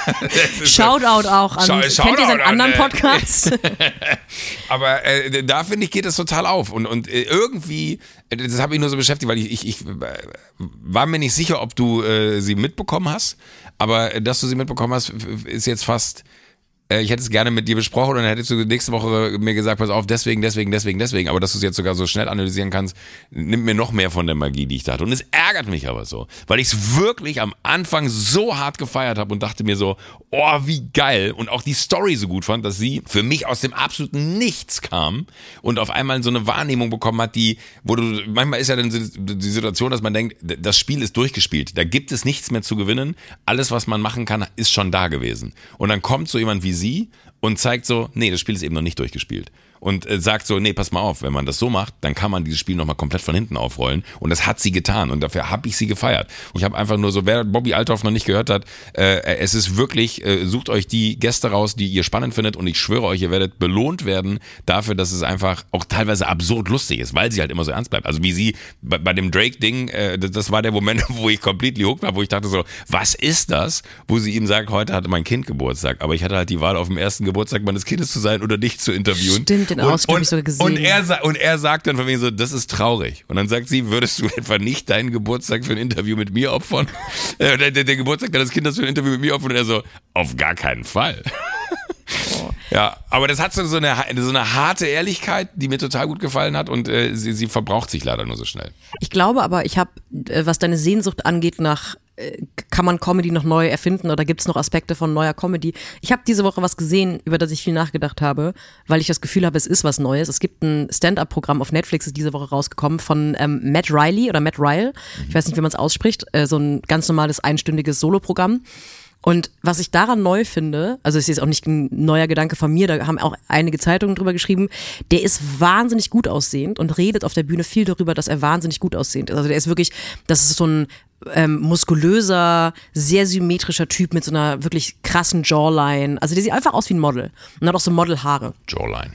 Das Shoutout auch an, Schau- kennt ihr Shoutout seinen an, anderen äh, Podcast? Aber äh, da finde ich, geht es total auf. Und, und äh, irgendwie, äh, das habe ich nur so beschäftigt, weil ich, ich, ich äh, war mir nicht sicher, ob du äh, sie mitbekommen hast. Aber äh, dass du sie mitbekommen hast, ist jetzt fast äh, ich hätte es gerne mit dir besprochen und dann hättest du nächste Woche mir gesagt, pass auf, deswegen, deswegen, deswegen, deswegen. Aber dass du es jetzt sogar so schnell analysieren kannst, nimmt mir noch mehr von der Magie, die ich dachte. Und es ärgert mich aber so, weil ich es wirklich am Anfang so hart gefeiert habe und dachte mir so, oh, wie geil. Und auch die Story so gut fand, dass sie für mich aus dem absoluten Nichts kam und auf einmal so eine Wahrnehmung bekommen hat, die, wo du, manchmal ist ja dann die Situation, dass man denkt, das Spiel ist durchgespielt. Da gibt es nichts mehr zu gewinnen. Alles, was man machen kann, ist schon da gewesen. Und dann kommt so jemand wie sie und zeigt so, nee, das Spiel ist eben noch nicht durchgespielt und äh, sagt so, nee, pass mal auf, wenn man das so macht, dann kann man dieses Spiel nochmal komplett von hinten aufrollen. Und das hat sie getan und dafür habe ich sie gefeiert. Und ich habe einfach nur so, wer Bobby Althoff noch nicht gehört hat, äh, es ist wirklich, äh, sucht euch die Gäste raus, die ihr spannend findet und ich schwöre euch, ihr werdet belohnt werden dafür, dass es einfach auch teilweise absurd lustig ist, weil sie halt immer so ernst bleibt. Also wie sie bei, bei dem Drake-Ding, äh, das, das war der Moment, wo ich completely hooked war, wo ich dachte so, was ist das? Wo sie ihm sagt, heute hatte mein Kind Geburtstag, aber ich hatte halt die Wahl, auf dem ersten Geburtstag meines Kindes zu sein oder dich zu interviewen. Stimmt, den Ausschnitt habe ich sogar gesehen. Und er, und er sagt dann von mir so, das ist traurig. Und dann sagt sie, würdest du etwa nicht deinen Geburtstag für ein Interview mit mir opfern? Äh, der, der, der Geburtstag deines Kindes für ein Interview mit mir opfern? Und er so, auf gar keinen Fall. Ja, aber das hat so eine, so eine harte Ehrlichkeit, die mir total gut gefallen hat und äh, sie, sie verbraucht sich leider nur so schnell. Ich glaube aber, ich habe, äh, was deine Sehnsucht angeht nach, kann man Comedy noch neu erfinden oder gibt es noch Aspekte von neuer Comedy? Ich habe diese Woche was gesehen, über das ich viel nachgedacht habe, weil ich das Gefühl habe, es ist was Neues. Es gibt ein Stand-up-Programm auf Netflix, ist diese Woche rausgekommen von ähm, Matt Riley oder Matt Ryle. Ich weiß nicht, wie man es ausspricht. Äh, so ein ganz normales einstündiges Soloprogramm. Und was ich daran neu finde, also es ist jetzt auch nicht ein neuer Gedanke von mir, da haben auch einige Zeitungen drüber geschrieben, der ist wahnsinnig gut aussehend und redet auf der Bühne viel darüber, dass er wahnsinnig gut aussehend ist. Also der ist wirklich, das ist so ein ähm, muskulöser, sehr symmetrischer Typ mit so einer wirklich krassen Jawline. Also der sieht einfach aus wie ein Model und hat auch so Modelhaare. Jawline.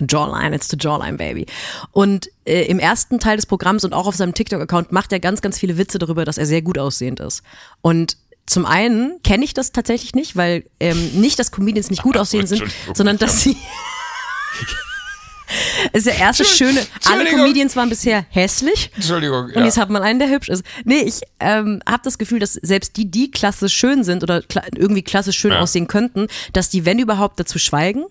Jawline, it's the Jawline, baby. Und äh, im ersten Teil des Programms und auch auf seinem TikTok-Account macht er ganz, ganz viele Witze darüber, dass er sehr gut aussehend ist. Und zum einen kenne ich das tatsächlich nicht, weil ähm, nicht, dass Comedians nicht gut aussehend sind, sondern dass sie. Es ist der erste schöne. Alle. Comedians waren bisher hässlich. Entschuldigung. Und jetzt hat man einen, der hübsch ist. Nee, ich ähm, habe das Gefühl, dass selbst die, die klassisch schön sind oder kla irgendwie klassisch schön Ja. aussehen könnten, dass die, wenn überhaupt, dazu schweigen.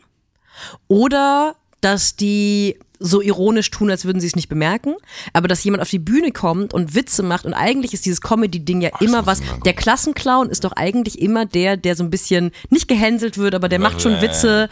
Oder dass die so ironisch tun, als würden sie es nicht bemerken, aber dass jemand auf die Bühne kommt und Witze macht und eigentlich ist dieses Comedy-Ding ja immer muss was. Der Klassenclown ist doch eigentlich immer der, der so ein bisschen nicht gehänselt wird, aber der macht schon Witze,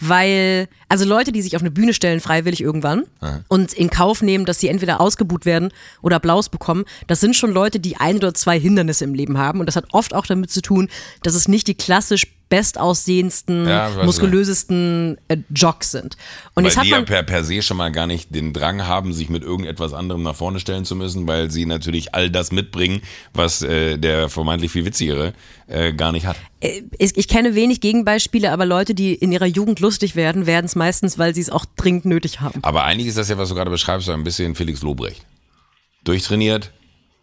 weil, also Leute, die sich auf eine Bühne stellen, freiwillig irgendwann und in Kauf nehmen, dass sie entweder ausgebuht werden oder Applaus bekommen, das sind schon Leute, die ein oder zwei Hindernisse im Leben haben. Und das hat oft auch damit zu tun, dass es nicht die klassisch bestaussehendsten, Ja, muskulösesten äh, Jocks sind. Und Weil jetzt hat die ja man per, per se schon mal gar nicht den Drang haben, sich mit irgendetwas anderem nach vorne stellen zu müssen, weil sie natürlich all das mitbringen, was äh, der vermeintlich viel witzigere äh, gar nicht hat. Äh, ich, ich kenne wenig Gegenbeispiele, aber Leute, die in ihrer Jugend lustig werden, werden es meistens, weil sie es auch dringend nötig haben. Aber eigentlich ist das ja, was du gerade beschreibst, so ein bisschen Felix Lobrecht. Durchtrainiert,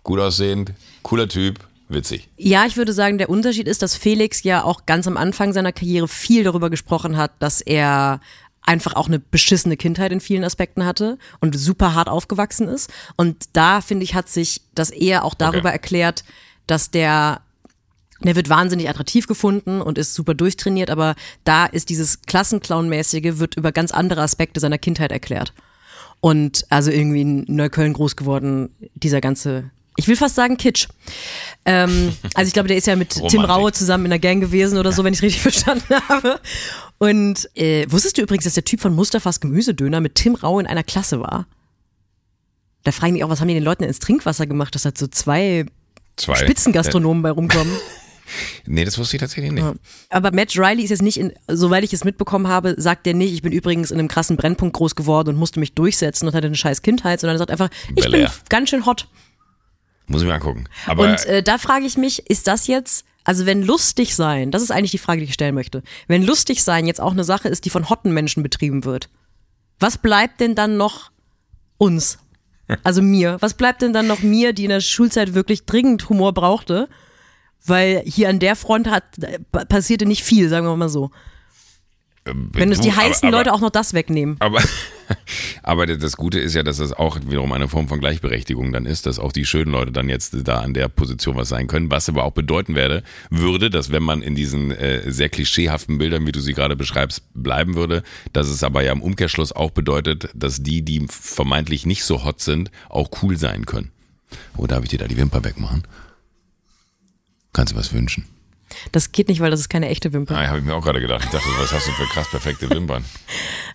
gut aussehend, cooler Typ, witzig. Ja, ich würde sagen, der Unterschied ist, dass Felix ja auch ganz am Anfang seiner Karriere viel darüber gesprochen hat, dass er einfach auch eine beschissene Kindheit in vielen Aspekten hatte und super hart aufgewachsen ist. Und da, finde ich, hat sich das eher auch darüber Okay. erklärt, dass der der wird wahnsinnig attraktiv gefunden und ist super durchtrainiert, aber da ist dieses Klassenclown-mäßige, wird über ganz andere Aspekte seiner Kindheit erklärt. Und also irgendwie in Neukölln groß geworden, dieser ganze, ich will fast sagen Kitsch. Ähm, also ich glaube, der ist ja mit Tim. Raue zusammen in der Gang gewesen oder so, wenn ich richtig verstanden habe. Und äh, wusstest du übrigens, dass der Typ von Mustafas Gemüsedöner mit Tim Raue in einer Klasse war? Da frage ich mich auch, was haben die den Leuten ins Trinkwasser gemacht, dass da so zwei Zwei. Spitzengastronomen bei rumkommen? Nee, das wusste ich tatsächlich nicht. Aber Matt Riley ist jetzt nicht, in, soweit ich es mitbekommen habe, sagt der nicht, ich bin übrigens in einem krassen Brennpunkt groß geworden und musste mich durchsetzen und hatte eine scheiß Kindheit, sondern er sagt einfach, ich bin ganz schön hot. Muss ich mal angucken. Aber Und äh, da frage ich mich, ist das jetzt, also wenn lustig sein, das ist eigentlich die Frage, die ich stellen möchte, wenn lustig sein jetzt auch eine Sache ist, die von hotten Menschen betrieben wird, was bleibt denn dann noch uns? Also mir. Was bleibt denn dann noch mir, die in der Schulzeit wirklich dringend Humor brauchte? Weil hier an der Front hat, äh, passierte nicht viel, sagen wir mal so. Wenn uns du, die heißen aber, Leute auch noch das wegnehmen. Aber, aber das Gute ist ja, dass das auch wiederum eine Form von Gleichberechtigung dann ist, dass auch die schönen Leute dann jetzt da an der Position was sein können, was aber auch bedeuten werde, würde, dass wenn man in diesen äh, sehr klischeehaften Bildern, wie du sie gerade beschreibst, bleiben würde, dass es aber ja im Umkehrschluss auch bedeutet, dass die, die vermeintlich nicht so hot sind, auch cool sein können. Oh, darf ich dir da die Wimper wegmachen? Kannst du was wünschen? Das geht nicht, weil das ist keine echte Wimper. Ah, habe ich mir auch gerade gedacht. Ich dachte, was hast du für krass perfekte Wimpern?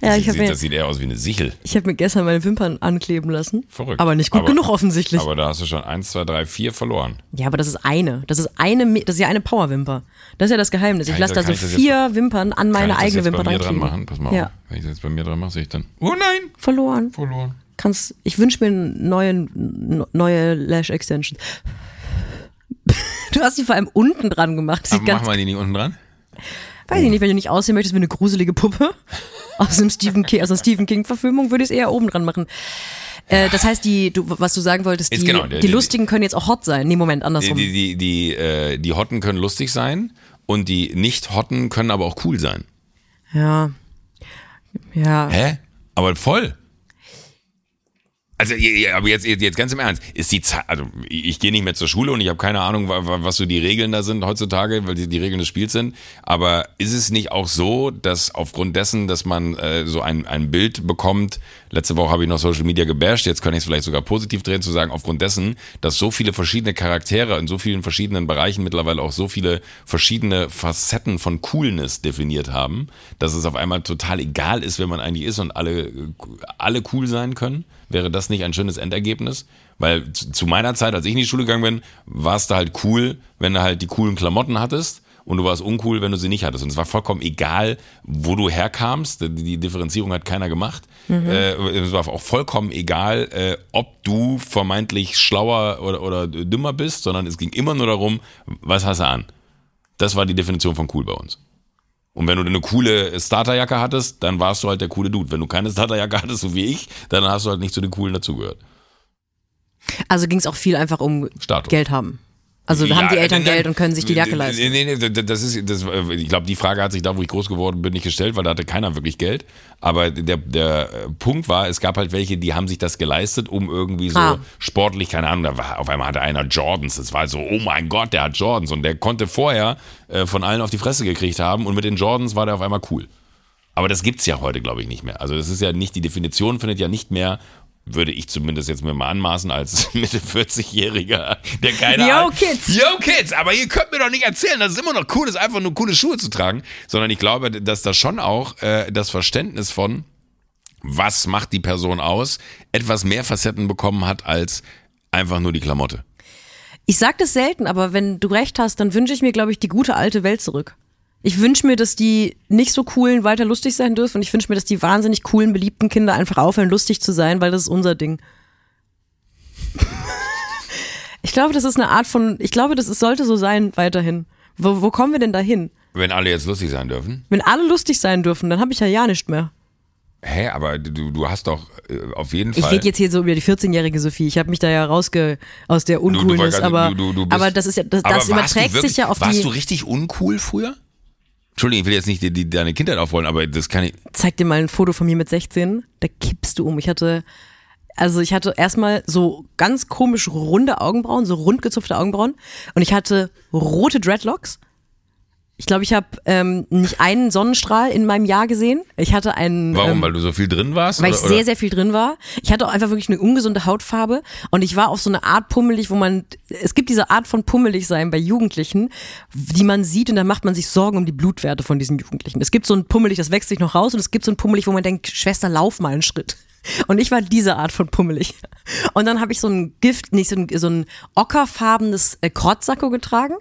Ja, das, ich habe sieht, mir, das sieht eher aus wie eine Sichel. ich hab mir gestern meine Wimpern ankleben lassen. Verrückt. Aber nicht gut Aber- genug offensichtlich. Aber da hast du schon eins, zwei, drei, vier verloren. ja, aber das ist eine. Das ist eine, das ist ja eine Powerwimper. Das ist ja das Geheimnis. Ich lasse da- so vier Wimpern an meine Kann ich das eigene jetzt Wimper bei mir dran machen? Pass mal ja, auf. Wenn ich das jetzt bei mir dran mache, sehe ich dann. Oh nein! verloren. Verloren. Kannst, ich wünsche mir neue, neue Lash Extensions. Du hast die vor allem unten dran gemacht. Sieht Aber machen wir die nicht unten dran? weiß ich nicht, wenn du nicht aussehen möchtest wie eine gruselige Puppe aus, einem Stephen King, aus einer Stephen King-Verfilmung, würde ich es eher oben dran machen. Äh, das heißt, die, du, was du sagen wolltest, die, genau, die die- Lustigen können jetzt auch hot sein. Nee, Moment, andersrum. die, die, die, äh, die Hotten können lustig sein und die Nicht-Hotten können aber auch cool sein. ja. Ja. Hä? Aber voll. Also, aber jetzt, jetzt ganz im Ernst, ist die Zeit, also ich, gehe nicht mehr zur Schule und ich habe keine Ahnung, wa- wa- was so die Regeln da sind heutzutage, weil die, die Regeln des Spiels sind. Aber ist es nicht auch so, dass aufgrund dessen, dass man äh, so ein, ein Bild bekommt, letzte Woche habe ich noch Social Media gebasht, jetzt kann ich es vielleicht sogar positiv drehen, zu sagen, aufgrund dessen, dass so viele verschiedene Charaktere in so vielen verschiedenen Bereichen mittlerweile auch so viele verschiedene Facetten von Coolness definiert haben, dass es auf einmal total egal ist, wer man eigentlich ist und alle, alle cool sein können? Wäre das nicht ein schönes Endergebnis? Weil zu meiner Zeit, als ich in die Schule gegangen bin, warst du halt cool, wenn du halt die coolen Klamotten hattest und du warst uncool, wenn du sie nicht hattest. Und es war vollkommen egal, wo du herkamst. Die, Differenzierung hat keiner gemacht. Äh, es war auch vollkommen egal, äh, ob du vermeintlich schlauer oder, oder dümmer bist, sondern es ging immer nur darum, was hast du an. Das war die Definition von cool bei uns. Und wenn du eine coole Starterjacke hattest, dann warst du halt der coole Dude. Wenn du keine Starterjacke hattest, so wie ich, dann hast du halt nicht zu den coolen dazugehört. Also ging es auch viel einfach um Status. Geld haben. Also Ja, haben die Eltern nein, nein. Geld und können sich die Jacke Nee, leisten. Nee, nee, nee, das ist, das, ich glaube, die Frage hat sich da, wo ich groß geworden bin, nicht gestellt, weil da hatte keiner wirklich Geld. Aber der, der äh, Punkt war, es gab halt welche, die haben sich das geleistet, um irgendwie so Ah. sportlich, keine Ahnung, da war, auf einmal hatte einer Jordans. Das war so, oh mein Gott, der hat Jordans. Und der konnte vorher äh, von allen auf die Fresse gekriegt haben und mit den Jordans war der auf einmal cool. Aber das gibt's ja heute, glaube ich, nicht mehr. Also das ist ja nicht, die Definition findet ja nicht mehr, würde ich zumindest jetzt mir mal anmaßen, als Mitte 40-Jähriger, der keine Yo, Ahnung- Kids. Yo, Kids, aber ihr könnt mir doch nicht erzählen, dass es immer noch cool ist, einfach nur coole Schuhe zu tragen, sondern ich glaube, dass da schon auch äh, das Verständnis von, was macht die Person aus, etwas mehr Facetten bekommen hat als einfach nur die Klamotte. Ich sag das selten, aber wenn du recht hast, dann wünsche ich mir, glaube ich, die gute alte Welt zurück. Ich wünsche mir, dass die nicht so coolen weiter lustig sein dürfen und ich wünsche mir, dass die wahnsinnig coolen, beliebten Kinder einfach aufhören, lustig zu sein, weil das ist unser Ding. ich glaube, das ist eine Art von, ich glaube, das ist, sollte so sein weiterhin. Wo, wo kommen wir denn dahin? Wenn alle jetzt lustig sein dürfen. Wenn alle lustig sein dürfen, dann habe ich ja ja nicht mehr. Hä, aber du, du hast doch äh, auf jeden Ich Fall. rede jetzt hier so über die 14-jährige Sophie. Ich habe mich da ja rausge aus der du, du, Uncoolness, du, aber, du, aber das ist ja, das, das warst überträgt wirklich, sich ja auf Warst die. du richtig uncool früher? Entschuldigung, ich will jetzt nicht die, die, deine Kindheit aufrollen, aber das kann ich. zeig dir mal ein Foto von mir mit 16, da kippst du um. Ich hatte, also ich hatte erstmal so ganz komisch runde Augenbrauen, so rund gezupfte Augenbrauen und ich hatte rote Dreadlocks. Ich glaube, ich habe ähm, nicht einen Sonnenstrahl in meinem Jahr gesehen. Ich hatte einen. Warum? Ähm, weil du so viel drin warst? weil oder, ich sehr, sehr viel drin war. Ich hatte auch einfach wirklich eine ungesunde Hautfarbe und ich war auf so eine Art pummelig, wo man, es gibt diese Art von pummelig sein bei Jugendlichen, die man sieht und dann macht man sich Sorgen um die Blutwerte von diesen Jugendlichen. Es gibt so ein pummelig, das wächst sich noch raus und es gibt so ein pummelig, wo man denkt, Schwester, lauf mal einen Schritt. Und ich war diese Art von pummelig. Und dann habe ich so ein Gift, nicht so ein, so ein ockerfarbenes äh, Krotzsacko getragen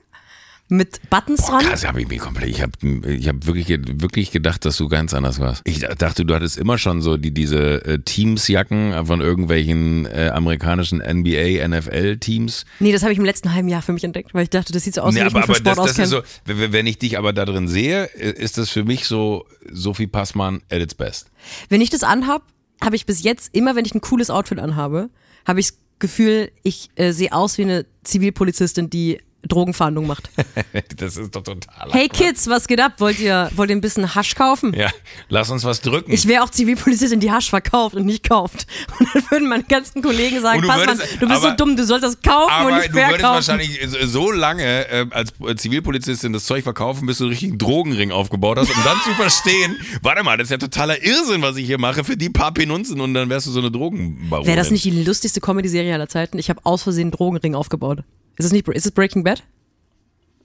mit Buttons Boah, dran. krass, hab ich mich komplett. Ich habe ich hab wirklich, wirklich gedacht, dass du ganz anders warst. Ich dachte, du hattest immer schon so die, diese äh, Teamsjacken von irgendwelchen äh, amerikanischen NBA, NFL-Teams. Nee, das habe ich im letzten halben Jahr für mich entdeckt, weil ich dachte, das sieht so aus, wie Nee, ich aber, mich für aber Sport das, das so, wenn wenn ich dich aber da drin sehe, ist das für mich so Sophie Passmann at its best. Wenn ich das anhab, habe ich bis jetzt immer, wenn ich ein cooles Outfit anhabe, habe ich das Gefühl, ich äh, sehe aus wie eine Zivilpolizistin, die Drogenfahndung macht. Das ist doch total. Hey Kids, was geht ab? Wollt ihr, wollt ihr ein bisschen Hasch kaufen? Ja, lass uns was drücken. Ich wäre auch Zivilpolizistin, die Hasch verkauft und nicht kauft. Und dann würden meine ganzen Kollegen sagen, pass mal, du bist aber- so dumm, du sollst das kaufen und aber nicht du würdest verkaufen. wahrscheinlich so lange äh, als Zivilpolizistin das Zeug verkaufen, bis du einen richtigen Drogenring aufgebaut hast, um dann zu verstehen, warte mal, das ist ja totaler Irrsinn, was ich hier mache für die paar Penunzen und dann wärst du so eine Drogenbaronin. Wäre das nicht die lustigste Comedy-Serie aller Zeiten? Ich habe aus Versehen einen Drogenring aufgebaut. Ist es nicht, ist es Breaking Bad?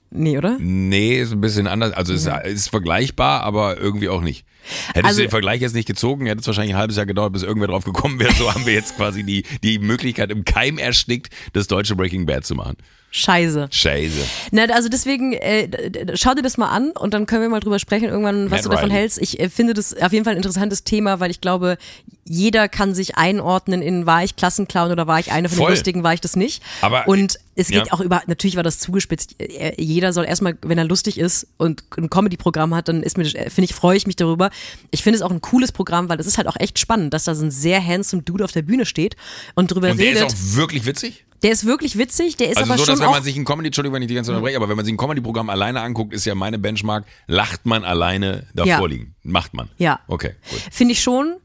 Nee, oder? Nee, ist ein bisschen anders. Also es ist, ist vergleichbar, aber irgendwie auch nicht. Hättest Also- du den Vergleich jetzt nicht gezogen, hätte es wahrscheinlich ein halbes Jahr gedauert, bis irgendwer drauf gekommen wäre. So haben wir jetzt quasi die, die Möglichkeit im Keim erstickt, das deutsche Breaking Bad zu machen. Scheiße. Scheiße. Na, also deswegen, äh, schau dir das mal an und dann können wir mal drüber sprechen, irgendwann, was Matt du davon Riley. hältst. Ich äh, finde das auf jeden Fall ein interessantes Thema, weil ich glaube, jeder kann sich einordnen in, war ich Klassenclown oder war ich eine von Voll. den Lustigen, war ich das nicht. Aber, und es geht ja. auch über, natürlich war das zugespitzt. Äh, Jeder soll erstmal, wenn er lustig ist und ein Comedy-Programm hat, dann ist mir, äh, finde ich, freue ich mich darüber. Ich finde es auch ein cooles Programm, weil es ist halt auch echt spannend, dass da so ein sehr handsome Dude auf der Bühne steht und drüber Und der redet. ist auch wirklich witzig. der ist wirklich witzig, der ist Also aber so, schon dass wenn man sich ein Comedy, Entschuldigung, wenn ich die ganze Zeit unterbreche, aber wenn man sich ein Comedy-Programm alleine anguckt, ist ja meine Benchmark, lacht man alleine davor Ja. liegen. Macht man. Ja. Okay, gut. Finde ich schon.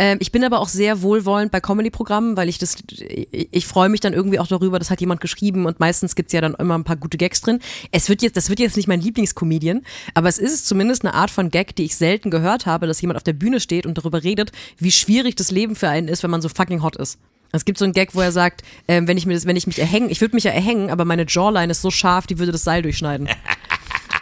Ähm, ich bin aber auch sehr wohlwollend bei Comedy-Programmen, weil ich das, ich, ich freue mich dann irgendwie auch darüber, das hat jemand geschrieben und meistens gibt's ja dann immer ein paar gute Gags drin. Es wird jetzt, das wird jetzt nicht mein Lieblingscomedian, aber es ist zumindest eine Art von Gag, die ich selten gehört habe, dass jemand auf der Bühne steht und darüber redet, wie schwierig das Leben für einen ist, wenn man so fucking hot ist. Es gibt so einen Gag, wo er sagt, ähm, wenn ich mir das, wenn ich mich erhängen, ich würde mich ja erhängen, aber meine Jawline ist so scharf, die würde das Seil durchschneiden.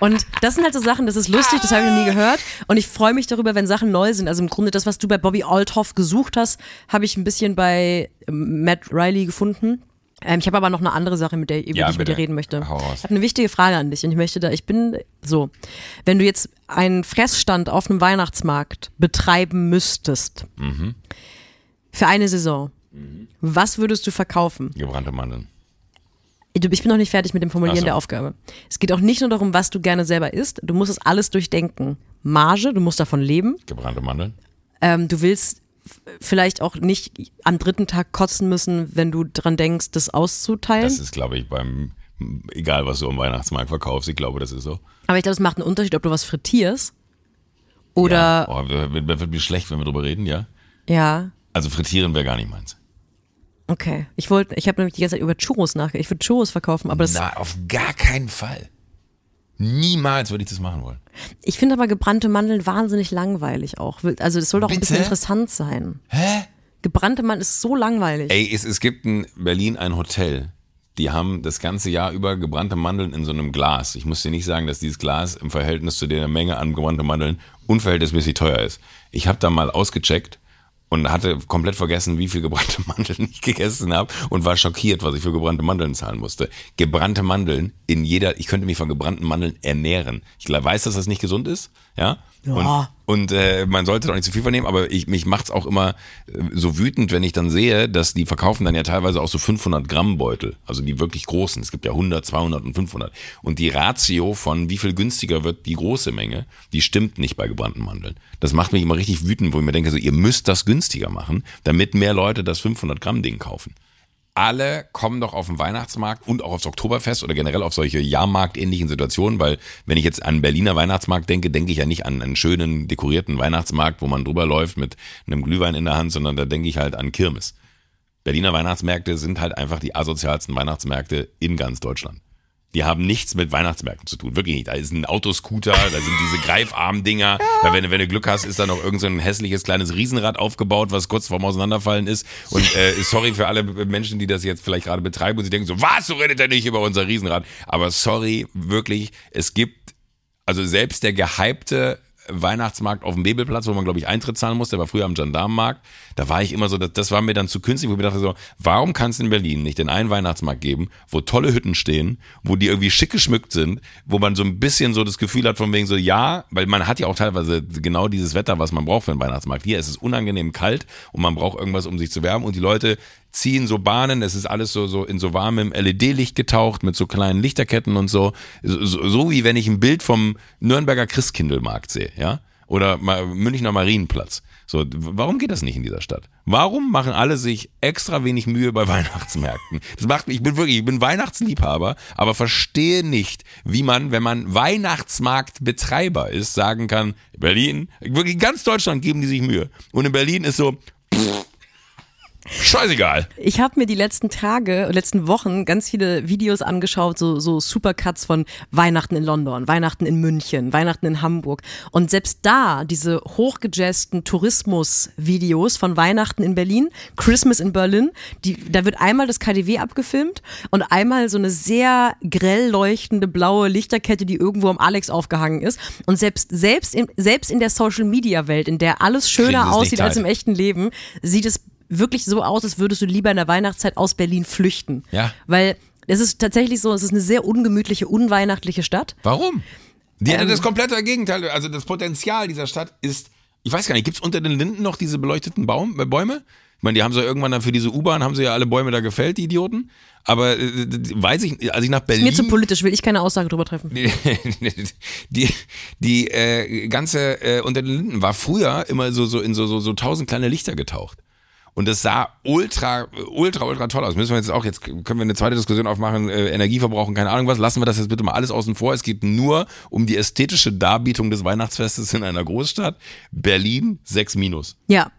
Und das sind halt so Sachen, das ist lustig, das habe ich noch nie gehört. Und ich freue mich darüber, wenn Sachen neu sind. Also im Grunde das, was du bei Bobby Althoff gesucht hast, habe ich ein bisschen bei ähm, Matt Riley gefunden. Ähm, ich habe aber noch eine andere Sache, mit der, über Ja, die ich mit dir bitte. reden möchte. Ich habe eine wichtige Frage an dich und ich möchte da, ich bin so, wenn du jetzt einen Fressstand auf einem Weihnachtsmarkt betreiben müsstest, Mhm. für eine Saison, was würdest du verkaufen? Gebrannte Mandeln. Ich bin noch nicht fertig mit dem Formulieren so. der Aufgabe. Es geht auch nicht nur darum, was du gerne selber isst. Du musst es alles durchdenken. Marge, du musst davon leben. Gebrannte Mandeln. Ähm, du willst vielleicht auch nicht am dritten Tag kotzen müssen, wenn du dran denkst, das auszuteilen. Das ist, glaube ich, beim, egal was du am Weihnachtsmarkt verkaufst, ich glaube, das ist so. Aber ich glaube, es macht einen Unterschied, ob du was frittierst oder Ja. Oh, wird, wird mir schlecht, wenn wir drüber reden, ja? ja. Also frittieren wäre gar nicht meins. Okay. Ich wollte, ich habe nämlich die ganze Zeit über Churros nachgedacht. Ich würde Churros verkaufen, aber das, Na, auf gar keinen Fall. Niemals würde ich das machen wollen. ich finde aber gebrannte Mandeln wahnsinnig langweilig auch. Also das soll doch ein bisschen interessant sein. Hä? Gebrannte Mandeln ist so langweilig. Ey, es, es gibt in Berlin ein Hotel. Die haben das ganze Jahr über gebrannte Mandeln in so einem Glas. Ich muss dir nicht sagen, dass dieses Glas im Verhältnis zu der Menge an gebrannte Mandeln unverhältnismäßig teuer ist. Ich habe da mal ausgecheckt und hatte komplett vergessen, wie viel gebrannte Mandeln ich gegessen habe und war schockiert, was ich für gebrannte Mandeln zahlen musste. Gebrannte Mandeln in jeder, ich könnte mich von gebrannten Mandeln ernähren. Ich weiß, dass das nicht gesund ist, ja. Ja. Und, und äh, man sollte doch nicht zu viel vernehmen, aber ich, mich macht's auch immer äh, so wütend, wenn ich dann sehe, dass die verkaufen dann ja teilweise auch so 500 Gramm Beutel, also die wirklich großen. Es gibt ja 100, 200 und 500. Und die Ratio von wie viel günstiger wird die große Menge, die stimmt nicht bei gebrannten Mandeln. Das macht mich immer richtig wütend, wo ich mir denke, so ihr müsst das günstiger machen, damit mehr Leute das 500 Gramm Ding kaufen alle kommen doch auf den Weihnachtsmarkt und auch aufs Oktoberfest oder generell auf solche Jahrmarktähnlichen Situationen, weil wenn ich jetzt an Berliner Weihnachtsmarkt denke, denke ich ja nicht an einen schönen dekorierten Weihnachtsmarkt, wo man drüber läuft mit einem Glühwein in der Hand, sondern da denke ich halt an Kirmes. Berliner Weihnachtsmärkte sind halt einfach die asozialsten Weihnachtsmärkte in ganz Deutschland. Die haben nichts mit Weihnachtsmärkten zu tun, wirklich nicht. Da ist ein Autoscooter, da sind diese Greifarmdinger, da wenn, du- wenn du Glück hast, ist da noch irgend so ein hässliches kleines Riesenrad aufgebaut, was kurz vorm Auseinanderfallen ist. Und äh, sorry für alle Menschen, die das jetzt vielleicht gerade betreiben und sie denken so, was, so redet er nicht über unser Riesenrad. Aber sorry, wirklich, es gibt also selbst der gehypte Weihnachtsmarkt auf dem Bebelplatz, wo man, glaube ich, Eintritt zahlen musste, der war früher am Gendarmenmarkt, da war ich immer so, das, das war mir dann zu künstlich, wo ich mir dachte so, warum kann es in Berlin nicht den einen Weihnachtsmarkt geben, wo tolle Hütten stehen, wo die irgendwie schick geschmückt sind, wo man so ein bisschen so das Gefühl hat von wegen so, ja, weil man hat ja auch teilweise genau dieses Wetter, was man braucht für einen Weihnachtsmarkt. Hier ist es unangenehm kalt und man braucht irgendwas, um sich zu wärmen. Und die Leute ziehen so Bahnen, es ist alles so, so in so warmem LED-Licht getaucht mit so kleinen Lichterketten und so. So, so, so wie wenn ich ein Bild vom Nürnberger Christkindlmarkt sehe, ja? Oder Münchner Marienplatz. So, warum geht das nicht in dieser Stadt? Warum machen alle sich extra wenig Mühe bei Weihnachtsmärkten? Das macht ich bin wirklich, ich bin Weihnachtsliebhaber, aber verstehe nicht, wie man, wenn man Weihnachtsmarktbetreiber ist, sagen kann, Berlin, wirklich ganz Deutschland geben die sich Mühe. Und in Berlin ist so, pff, scheißegal. Ich habe mir die letzten Tage, letzten Wochen ganz viele Videos angeschaut, so, so Supercuts von Weihnachten in London, Weihnachten in München, Weihnachten in Hamburg. Und selbst da, diese hochgejazzten Tourismus-Videos von Weihnachten in Berlin, Christmas in Berlin, die, da wird einmal das KDW abgefilmt und einmal so eine sehr grell leuchtende blaue Lichterkette, die irgendwo am Alex aufgehangen ist. Und selbst, selbst in, selbst in der Social-Media-Welt, in der alles schöner aussieht als im echten Leben, sieht es wirklich so aus, als würdest du lieber in der Weihnachtszeit aus Berlin flüchten. Ja. Weil es ist tatsächlich so, es ist eine sehr ungemütliche, unweihnachtliche Stadt. Warum? Die Ähm. das komplette Gegenteil. Also das Potenzial dieser Stadt ist, ich weiß gar nicht, gibt's unter den Linden noch diese beleuchteten Baum, äh, Bäume? Ich meine, die haben sie ja irgendwann dann für diese U-Bahn, haben sie ja alle Bäume da gefällt, die Idioten. Aber äh, weiß ich, als ich nach Berlin... Mir zu politisch, will ich keine Aussage drüber treffen. die, die, die äh, ganze äh, unter den Linden war früher immer so, so in so, so, so tausend kleine Lichter getaucht. Und das sah ultra, ultra, ultra toll aus. Müssen wir jetzt auch, jetzt können wir eine zweite Diskussion aufmachen, äh, Energieverbrauch und keine Ahnung was. Lassen wir das jetzt bitte mal alles außen vor. Es geht nur um die ästhetische Darbietung des Weihnachtsfestes in einer Großstadt. Berlin 6 minus. Ja.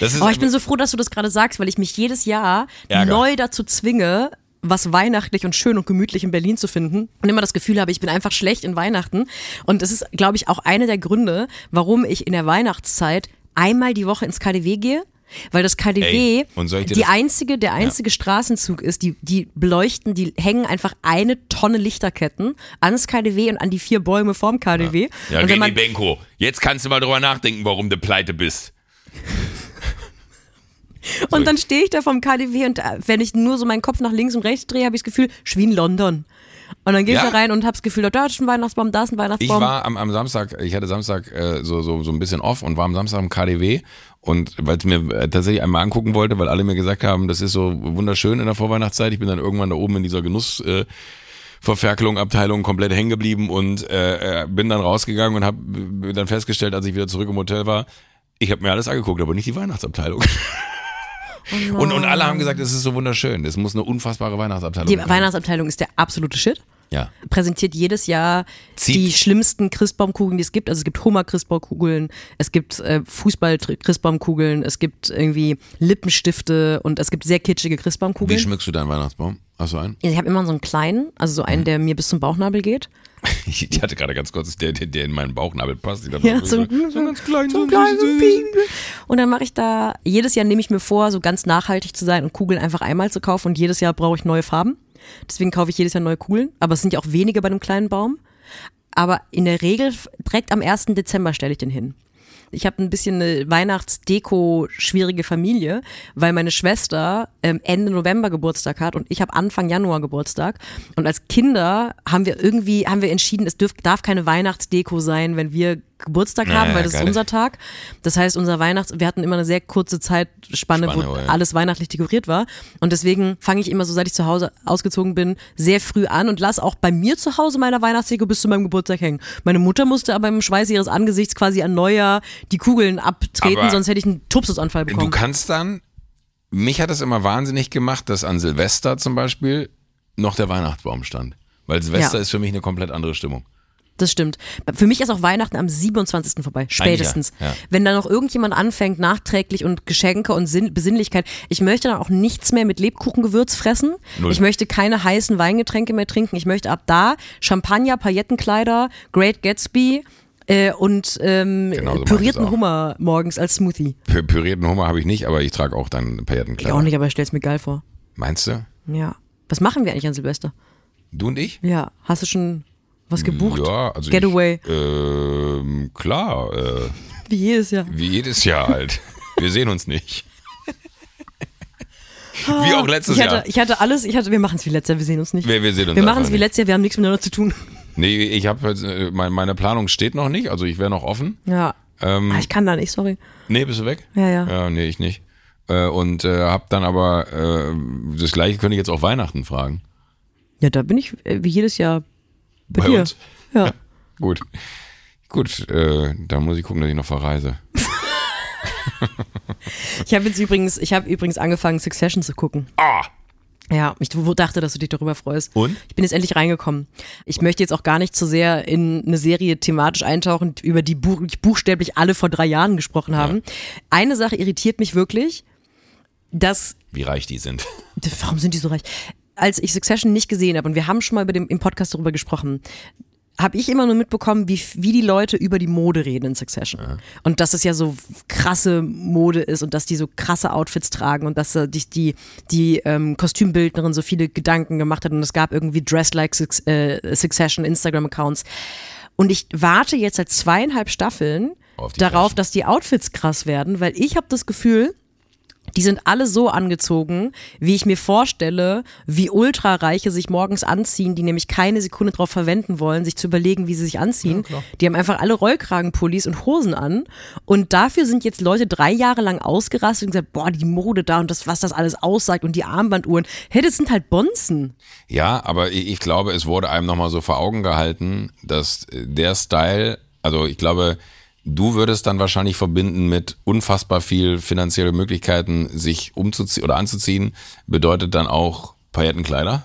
Das ist Aber ich bin so froh, dass du das gerade sagst, weil ich mich jedes Jahr Ärger. neu dazu zwinge, was weihnachtlich und schön und gemütlich in Berlin zu finden und immer das Gefühl habe, ich bin einfach schlecht in Weihnachten. Und das ist, glaube ich, auch einer der Gründe, warum ich in der Weihnachtszeit einmal die Woche ins KDW gehe. Weil das KDW Ey, und ich die das- einzige, der einzige Straßenzug ist, die, die beleuchten, die hängen einfach eine Tonne Lichterketten ans KDW und an die vier Bäume vorm KDW. ja, und wenn René man, Benko, jetzt kannst du mal drüber nachdenken, warum du pleite bist. Und dann stehe ich da vom KDW und äh, wenn ich nur so meinen Kopf nach links und rechts drehe, habe ich das Gefühl, Schwien London. Und dann gehe ich Ja. da rein und habe das Gefühl, da ist ein Weihnachtsbaum, da ist ein Ich Weihnachtsbaum. war am, am Samstag, ich hatte Samstag äh, so, so, so ein bisschen off und war am Samstag im KDW und weil ich mir äh, tatsächlich einmal angucken wollte, weil alle mir gesagt haben, das ist so wunderschön in der Vorweihnachtszeit. Ich bin dann irgendwann da oben in dieser Genuss äh, Verferkelung Abteilung komplett hängen geblieben und äh, äh, bin dann rausgegangen und habe dann festgestellt, als ich wieder zurück im Hotel war, ich habe mir alles angeguckt, aber nicht die Weihnachtsabteilung. und, und alle haben gesagt, es ist so wunderschön. Es muss eine unfassbare Weihnachtsabteilung die sein. Weihnachtsabteilung ist der absolute Shit. Ja. Präsentiert jedes Jahr Zieht- die schlimmsten Christbaumkugeln, die es gibt. Also es gibt Hummer-Christbaumkugeln, es gibt äh, Fußball-Christbaumkugeln, es gibt irgendwie Lippenstifte und es gibt sehr kitschige Wie Christbaumkugeln. schmückst du deinen Weihnachtsbaum? Hast du einen? Ich habe immer so einen kleinen, also so Mhm. einen, der mir bis zum Bauchnabel geht. Ich, hatte gerade ganz kurz, der, der, der in meinen Bauchnabel passt. Ja, so, so, so ganz klein, so ein kleiner Piep. Und dann mache ich da, jedes Jahr nehme ich mir vor, so ganz nachhaltig zu sein und Kugeln einfach einmal zu kaufen und jedes Jahr brauche ich neue Farben. Deswegen kaufe ich jedes Jahr neue Kugeln. Aber es sind ja auch wenige bei einem kleinen Baum. Aber in der Regel direkt am 1. Dezember stelle ich den hin. Ich habe ein bisschen eine Weihnachtsdeko-schwierige Familie, weil meine Schwester ähm, Ende November Geburtstag hat und ich habe Anfang Januar Geburtstag. Und als Kinder haben wir irgendwie, haben wir entschieden, es dürf, darf keine Weihnachtsdeko sein, wenn wir Geburtstag Ja, haben, weil das geil. ist unser Tag. Das heißt, unser Weihnachts, wir hatten immer eine sehr kurze Zeitspanne, Spanne, wo ja. alles weihnachtlich dekoriert war. Und deswegen fange ich immer so, seit ich zu Hause ausgezogen bin, sehr früh an und lass auch bei mir zu Hause meiner Weihnachtsdeko bis zu meinem Geburtstag hängen. Meine Mutter musste aber im Schweiß ihres Angesichts quasi an Neujahr die Kugeln abtreten, Aber sonst hätte ich einen Tupsusanfall Du bekommen. kannst dann, mich hat es immer wahnsinnig gemacht, dass an Silvester zum Beispiel noch der Weihnachtsbaum stand. Weil Silvester Ja. ist für mich eine komplett andere Stimmung. Das stimmt. Für mich ist auch Weihnachten am 27. vorbei. Spätestens. ja, ja. Wenn da noch irgendjemand anfängt, nachträglich und Geschenke und Sinn, Besinnlichkeit. Ich möchte dann auch nichts mehr mit Lebkuchengewürz fressen. Null. Ich möchte keine heißen Weingetränke mehr trinken. Ich möchte ab da Champagner, Paillettenkleider, Great Gatsby äh, und ähm, Genau so pürierten. Hummer morgens als Smoothie. Pü- Pürierten Hummer habe ich nicht, aber ich trage auch dann Ich Paillettenkleider. auch nicht, aber ich stell's mir geil vor. Meinst du? Ja. Was machen wir eigentlich an Silvester? Du und ich? Ja. Hast du schon was gebucht? Ja, also Getaway. Ich, ähm, klar, äh, Wie jedes Jahr. wie jedes Jahr halt. Wir sehen uns nicht. wie auch letztes ich hatte, Jahr. Ich hatte alles, ich hatte, wir machen es wie letztes Jahr, wir sehen uns nicht. Wir- wir sehen uns Wir machen es wie letztes Jahr, wir haben nichts miteinander zu tun. Nee, ich habe äh, mein- meine Planung steht noch nicht, also ich wäre noch offen. Ja. Ähm, Ah, ich kann da nicht, sorry. Nee, bist du weg? Ja, ja. Ja, nee, ich nicht. Äh, und äh, hab dann aber, äh, das gleiche könnte ich jetzt auch Weihnachten fragen. Ja, da bin ich äh, wie jedes Jahr bei, Bei dir. uns? Ja. Gut. Gut, äh, dann muss ich gucken, dass ich noch verreise. Ich habe jetzt übrigens, ich habe übrigens angefangen, Succession zu gucken. Ah! Ja, ich dachte, dass du dich darüber freust. Und? Ich bin jetzt endlich reingekommen. Ich möchte jetzt auch gar nicht zu sehr in eine Serie thematisch eintauchen, über die buch buchstäblich alle vor drei Jahren gesprochen haben. Eine Sache irritiert mich wirklich, dass Wie reich die sind. warum sind die so reich? Als ich Succession nicht gesehen habe, und wir haben schon mal über dem, im Podcast darüber gesprochen, habe ich immer nur mitbekommen, wie, wie die Leute über die Mode reden in Succession. Und dass es ja so krasse Mode ist und dass die so krasse Outfits tragen und dass äh, die, die, ähm, Kostümbildnerin so viele Gedanken gemacht hat und es gab irgendwie Dress Like äh, Succession Instagram-Accounts. Und ich warte jetzt seit zweieinhalb Staffeln darauf, Fashion. dass die Outfits krass werden, weil ich habe das Gefühl, die sind alle so angezogen, wie ich mir vorstelle, wie Ultrareiche sich morgens anziehen, die nämlich keine Sekunde darauf verwenden wollen, sich zu überlegen, wie sie sich anziehen. die haben einfach alle Rollkragenpullis und Hosen an. Und dafür sind jetzt Leute drei Jahre lang ausgerastet und gesagt, boah, die Mode da und das, was das alles aussagt und die Armbanduhren. Hey, das sind halt Bonzen. Ja, aber ich, glaube, es wurde einem nochmal so vor Augen gehalten, dass der Style, also ich glaube, du würdest dann wahrscheinlich verbinden mit unfassbar viel finanzielle Möglichkeiten, sich umzuziehen oder anzuziehen, bedeutet dann auch Paillettenkleider.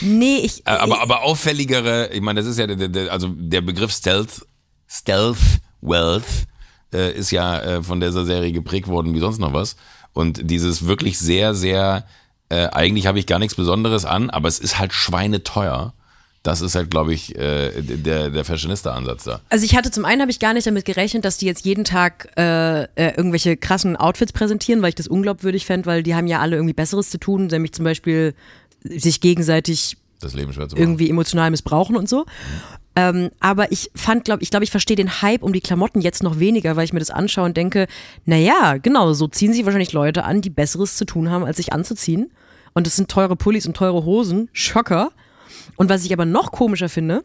Nee, ich. Äh, Aber, aber auffälligere, ich meine, das ist ja, also der Begriff Stealth, Stealth Wealth äh, ist ja äh, von dieser Serie geprägt worden wie sonst noch was. Und dieses wirklich sehr, sehr, äh, eigentlich habe ich gar nichts Besonderes an, aber es ist halt schweineteuer. Das ist halt, glaube ich, äh, der, der Fashionista-Ansatz da. Also ich hatte zum einen habe ich gar nicht damit gerechnet, dass die jetzt jeden Tag äh, äh, irgendwelche krassen Outfits präsentieren, weil ich das unglaubwürdig fände, weil die haben ja alle irgendwie Besseres zu tun, nämlich zum Beispiel sich gegenseitig Das Leben schwer zu machen. irgendwie emotional missbrauchen und so. Ähm, aber ich fand, glaube ich, glaube ich verstehe den Hype um die Klamotten jetzt noch weniger, weil ich mir das anschaue und denke, naja, genau, so ziehen sich wahrscheinlich Leute an, die Besseres zu tun haben, als sich anzuziehen. Und das sind teure Pullis und teure Hosen. Schocker. Und was ich aber noch komischer finde,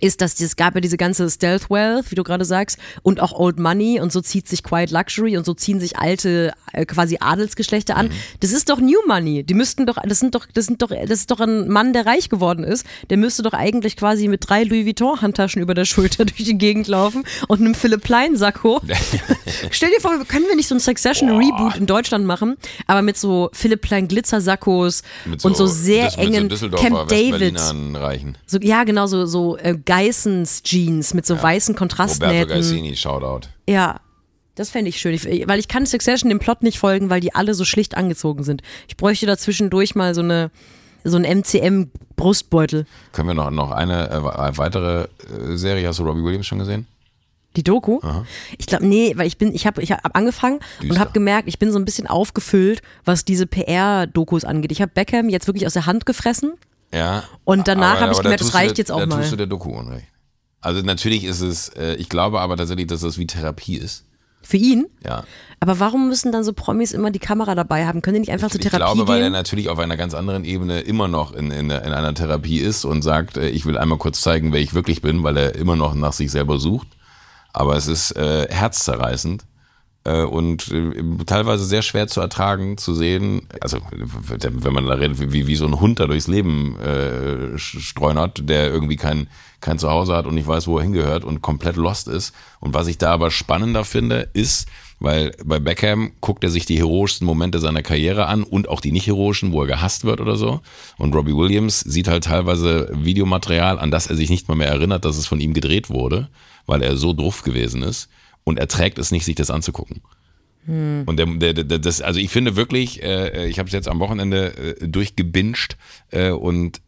ist, dass es gab ja diese ganze Stealth Wealth, wie du gerade sagst, und auch Old Money und so zieht sich Quiet Luxury und so ziehen sich alte äh, quasi Adelsgeschlechter an. Das ist doch New Money. Die müssten doch, das sind doch, das sind doch, das ist doch ein Mann, der reich geworden ist. Der müsste doch eigentlich quasi mit drei Louis Vuitton Handtaschen über der Schulter durch die Gegend laufen und einem Philipp Plein Sakko. Stell dir vor, können wir nicht so ein Succession Reboot in Deutschland machen, aber mit so Philipp Plein Glitzer-Sakkos Mit und so sehr engen Düsseldorfer Camp David. So, ja, genau, so, so äh, Geissens Jeans mit so weißen Roberto Kontrastnähten. Gaisini, Shoutout. Ja, das fände ich schön. Ich, weil ich kann Succession dem Plot nicht folgen, weil die alle so schlicht angezogen sind. Ich bräuchte da zwischendurch mal so eine so ein MCM-Brustbeutel. Können wir noch, noch eine äh, weitere äh, Serie, hast du Robbie Williams schon gesehen? Die Doku? Ich glaube, nee, weil ich bin, ich habe ich hab angefangen und Düster. habe gemerkt, ich bin so ein bisschen aufgefüllt, was diese PR-Dokus angeht. Ich habe Beckham jetzt wirklich aus der Hand gefressen. Ja. Und danach habe ich da gemerkt, das reicht der- jetzt auch da mal. tust du der Doku unrecht. Also natürlich ist es, äh, ich glaube aber tatsächlich, dass das wie Therapie ist. Für ihn? Ja. Aber warum müssen dann so Promis immer die Kamera dabei haben? Können die nicht einfach zur Ich Therapie glaube, weil er gehen? natürlich auf einer ganz anderen Ebene immer noch in, in, in einer Therapie ist und sagt, äh, ich will einmal kurz zeigen, wer ich wirklich bin, weil er immer noch nach sich selber sucht. Aber es ist äh, herzzerreißend und äh, teilweise sehr schwer zu ertragen, zu sehen. Also wenn man da redet, wie, wie so ein Hund da durchs Leben äh, streunert, der irgendwie kein, kein Zuhause hat und nicht weiß, wo er hingehört und komplett lost ist. Und was ich da aber spannender finde, ist, weil bei Beckham guckt er sich die heroischsten Momente seiner Karriere an und auch die nicht heroischen, wo er gehasst wird oder so. Und Robbie Williams sieht halt teilweise Videomaterial, an das er sich nicht mal mehr erinnert, dass es von ihm gedreht wurde, weil er so doof gewesen ist. Und er trägt es nicht, sich das anzugucken. Und der, der, der, das, also ich finde wirklich, äh, ich habe es jetzt am Wochenende äh, durchgebinged äh, und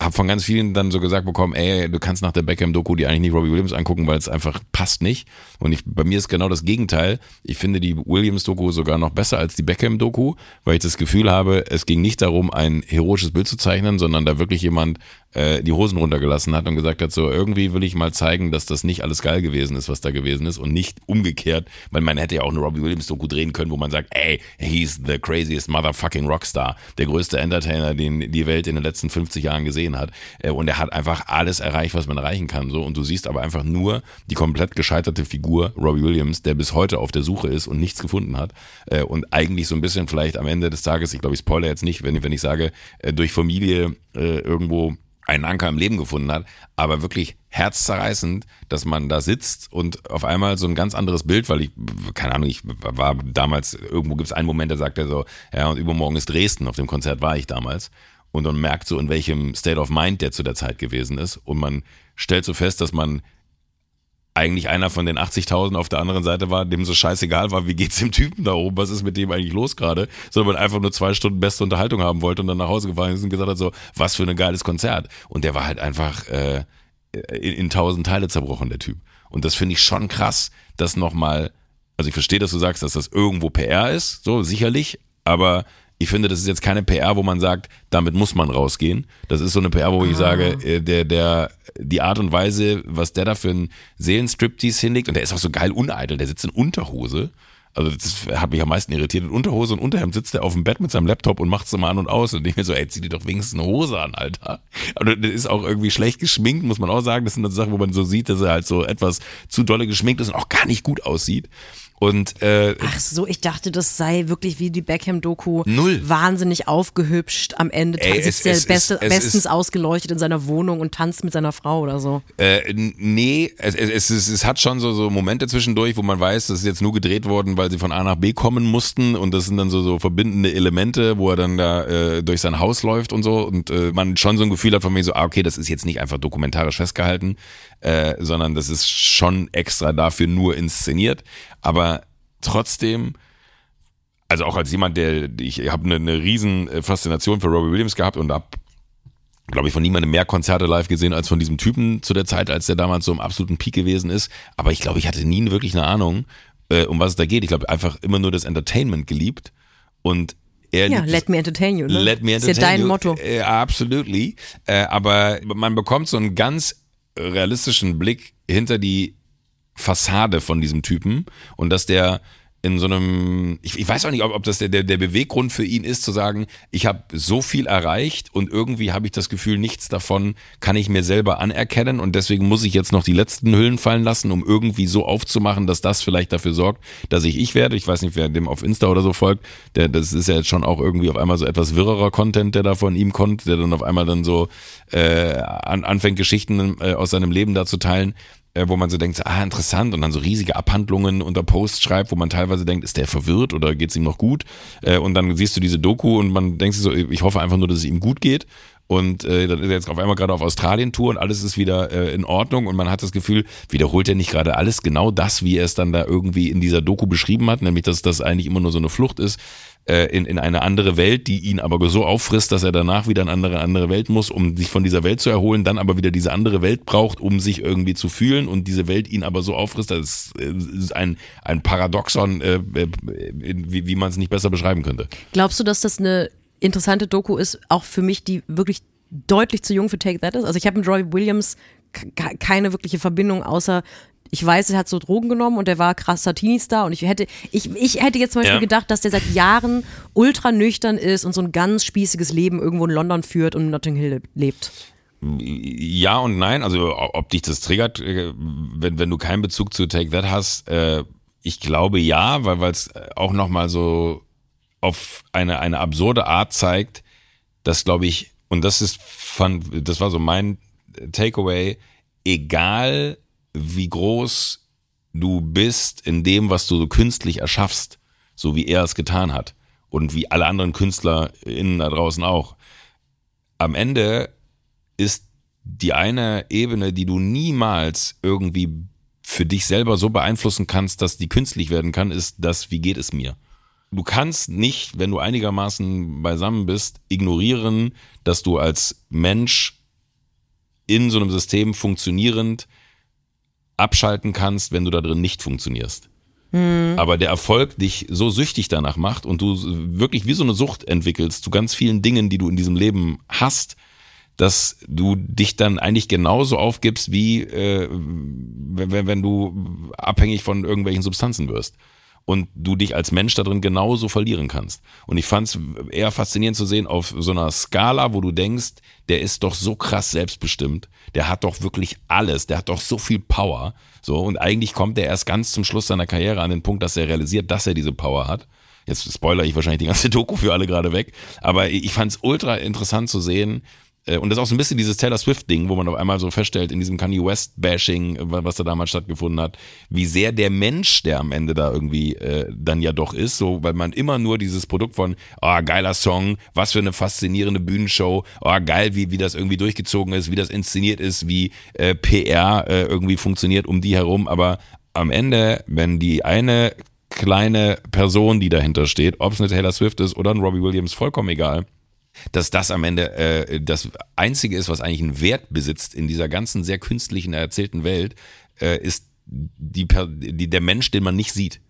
habe von ganz vielen dann so gesagt bekommen, ey, du kannst nach der Beckham-Doku die eigentlich nicht Robbie Williams angucken, weil es einfach passt nicht. Und ich, bei mir ist genau das Gegenteil. Ich finde die Williams-Doku sogar noch besser als die Beckham-Doku, weil ich das Gefühl habe, es ging nicht darum, ein heroisches Bild zu zeichnen, sondern da wirklich jemand äh, die Hosen runtergelassen hat und gesagt hat, so irgendwie will ich mal zeigen, dass das nicht alles geil gewesen ist, was da gewesen ist und nicht umgekehrt, weil man hätte ja auch eine Robbie Williams-Doku drehen können, wo man sagt, ey, he's the craziest motherfucking Rockstar, der größte Entertainer, den die Welt in den letzten 50 Jahren gesehen hat. Äh, Und er hat einfach alles erreicht, was man erreichen kann. So. Und du siehst aber einfach nur die komplett gescheiterte Figur Robbie Williams, der bis heute auf der Suche ist und nichts gefunden hat. Äh, Und eigentlich so ein bisschen vielleicht am Ende des Tages, ich glaube, ich spoilere jetzt nicht, wenn, wenn ich sage, äh, durch Familie äh, irgendwo einen Anker im Leben gefunden hat, aber wirklich herzzerreißend, dass man da sitzt und auf einmal so ein ganz anderes Bild, weil ich, keine Ahnung, ich war damals, irgendwo gibt es einen Moment, da sagt er so, ja, und übermorgen ist Dresden, auf dem Konzert war ich damals. Und man merkt so, in welchem State of Mind der zu der Zeit gewesen ist. Und man stellt so fest, dass man eigentlich einer von den 80.000 auf der anderen Seite war, dem so scheißegal war, wie geht's dem Typen da oben, was ist mit dem eigentlich los gerade, sondern man einfach nur zwei Stunden beste Unterhaltung haben wollte und dann nach Hause gefahren ist und gesagt hat so, was für ein geiles Konzert. Und der war halt einfach äh, in, in tausend Teile zerbrochen, der Typ. Und das finde ich schon krass, dass nochmal, also ich verstehe, dass du sagst, dass das irgendwo PR ist, so sicherlich, aber ich finde, das ist jetzt keine PR, wo man sagt, damit muss man rausgehen. Das ist so eine PR, wo ich sage, äh, der, der, die Art und Weise, was der da für einen Seelenstriptease hinlegt, und der ist auch so geil uneitel, der sitzt in Unterhose. Also das hat mich am meisten irritiert. In Unterhose und Unterhemd sitzt er auf dem Bett mit seinem Laptop und macht es mal an und aus. Und ich mir so, ey, zieh dir doch wenigstens eine Hose an, Alter. Aber das ist auch irgendwie schlecht geschminkt, muss man auch sagen. Das sind dann Sachen, wo man so sieht, dass er halt so etwas zu dolle geschminkt ist und auch gar nicht gut aussieht. Und äh, Ach so, ich dachte, das sei wirklich wie die Beckham-Doku. Null. Wahnsinnig aufgehübscht. Am Ende Ey, sitzt es- es- beste, es- es bestens ist- ausgeleuchtet in seiner Wohnung und tanzt mit seiner Frau oder so. Äh, nee, es, es, es, es, es hat schon so, so Momente zwischendurch, wo man weiß, das ist jetzt nur gedreht worden, weil sie von A nach B kommen mussten und das sind dann so, so verbindende Elemente, wo er dann da äh, durch sein Haus läuft und so und äh, man schon so ein Gefühl hat von mir so, ah, okay, das ist jetzt nicht einfach dokumentarisch festgehalten, äh, sondern das ist schon extra dafür nur inszeniert, aber trotzdem also auch als jemand, der ich habe eine, eine riesen äh, Faszination für Robbie Williams gehabt und habe glaube ich, von niemandem mehr Konzerte live gesehen als von diesem Typen zu der Zeit, als der damals so im absoluten Peak gewesen ist. Aber ich glaube, ich hatte nie wirklich eine Ahnung, äh, um was es da geht. Ich glaube, einfach immer nur das Entertainment geliebt. Und er Ja, let me entertain you. Ne? Let me Ist entertain ja dein you. Motto. Äh, absolutely. Äh, aber man bekommt so einen ganz realistischen Blick hinter die Fassade von diesem Typen und dass der in so einem, ich, ich weiß auch nicht, ob, ob das der, der, der Beweggrund für ihn ist, zu sagen, ich habe so viel erreicht und irgendwie habe ich das Gefühl, nichts davon kann ich mir selber anerkennen und deswegen muss ich jetzt noch die letzten Hüllen fallen lassen, um irgendwie so aufzumachen, dass das vielleicht dafür sorgt, dass ich ich werde. Ich weiß nicht, wer dem auf Insta oder so folgt, der, das ist ja jetzt schon auch irgendwie auf einmal so etwas wirrerer Content, der da von ihm kommt, der dann auf einmal dann so äh, an, anfängt, Geschichten äh, aus seinem Leben da zu teilen äh, wo man so denkt, ah, interessant, und dann so riesige Abhandlungen unter Posts schreibt, wo man teilweise denkt, ist der verwirrt oder geht's ihm noch gut? Äh, und dann siehst du diese Doku und man denkt sich so, ich hoffe einfach nur, dass es ihm gut geht. Und äh, dann ist er jetzt auf einmal gerade auf Australien-Tour und alles ist wieder äh, in Ordnung und man hat das Gefühl, wiederholt er nicht gerade alles genau das, wie er es dann da irgendwie in dieser Doku beschrieben hat, nämlich dass das eigentlich immer nur so eine Flucht ist äh, in, in eine andere Welt, die ihn aber so auffrisst, dass er danach wieder in eine andere, andere Welt muss, um sich von dieser Welt zu erholen, dann aber wieder diese andere Welt braucht, um sich irgendwie zu fühlen und diese Welt ihn aber so auffrisst, das ist, äh, ein, ein Paradoxon, äh, äh, wie, wie man es nicht besser beschreiben könnte. Glaubst du, dass das eine interessante Doku ist, auch für mich, die wirklich deutlich zu jung für Take That ist? Also ich habe mit Roy Williams keine wirkliche Verbindung, außer ich weiß, er hat so Drogen genommen und er war krasser Teenie-Star und ich hätte, ich, ich hätte jetzt zum Beispiel Ja. gedacht, dass der seit Jahren ultra nüchtern ist und so ein ganz spießiges Leben irgendwo in London führt und in Notting Hill lebt. Ja und nein, also ob dich das triggert, äh, wenn, wenn du keinen Bezug zu Take That hast, äh, ich glaube ja, weil es auch nochmal so auf eine, eine absurde Art zeigt, dass glaube ich, und das ist von, das war so mein Takeaway, egal wie groß du bist in dem, was du so künstlich erschaffst, so wie er es getan hat und wie alle anderen KünstlerInnen da draußen auch, am Ende ist die eine Ebene, die du niemals irgendwie für dich selber so beeinflussen kannst, dass die künstlich werden kann, ist das, wie geht es mir? Du kannst nicht, wenn du einigermaßen beisammen bist, ignorieren, dass du als Mensch in so einem System funktionierend abschalten kannst, wenn du da drin nicht funktionierst. Aber der Erfolg dich so süchtig danach macht und du wirklich wie so eine Sucht entwickelst zu ganz vielen Dingen, die du in diesem Leben hast, dass du dich dann eigentlich genauso aufgibst, wie äh, wenn wenn du abhängig von irgendwelchen Substanzen wirst. Und du dich als Mensch da drin genauso verlieren kannst. Und ich fand es eher faszinierend zu sehen auf so einer Skala, wo du denkst, der ist doch so krass selbstbestimmt. Der hat doch wirklich alles. Der hat doch so viel Power. So. Und eigentlich kommt er erst ganz zum Schluss seiner Karriere an den Punkt, dass er realisiert, dass er diese Power hat. Jetzt spoiler ich wahrscheinlich die ganze Doku für alle gerade weg. Aber ich fand es ultra interessant zu sehen, und das ist auch so ein bisschen dieses Taylor Swift-Ding, wo man auf einmal so feststellt, in diesem Kanye West-Bashing, äh, was da damals stattgefunden hat, wie sehr der Mensch, der am Ende da irgendwie äh, dann ja doch ist, so, weil man immer nur dieses Produkt von, oh, geiler Song, was für eine faszinierende Bühnenshow, oh, geil, wie, wie das irgendwie durchgezogen ist, wie das inszeniert ist, wie äh, PR äh, irgendwie funktioniert um die herum, aber am Ende, wenn die eine kleine Person, die dahinter steht, ob es eine Taylor Swift ist oder ein Robbie Williams, vollkommen egal, dass das am Ende äh, das Einzige ist, was eigentlich einen Wert besitzt in dieser ganzen sehr künstlichen erzählten Welt, äh, ist die, die, der Mensch, den man nicht sieht.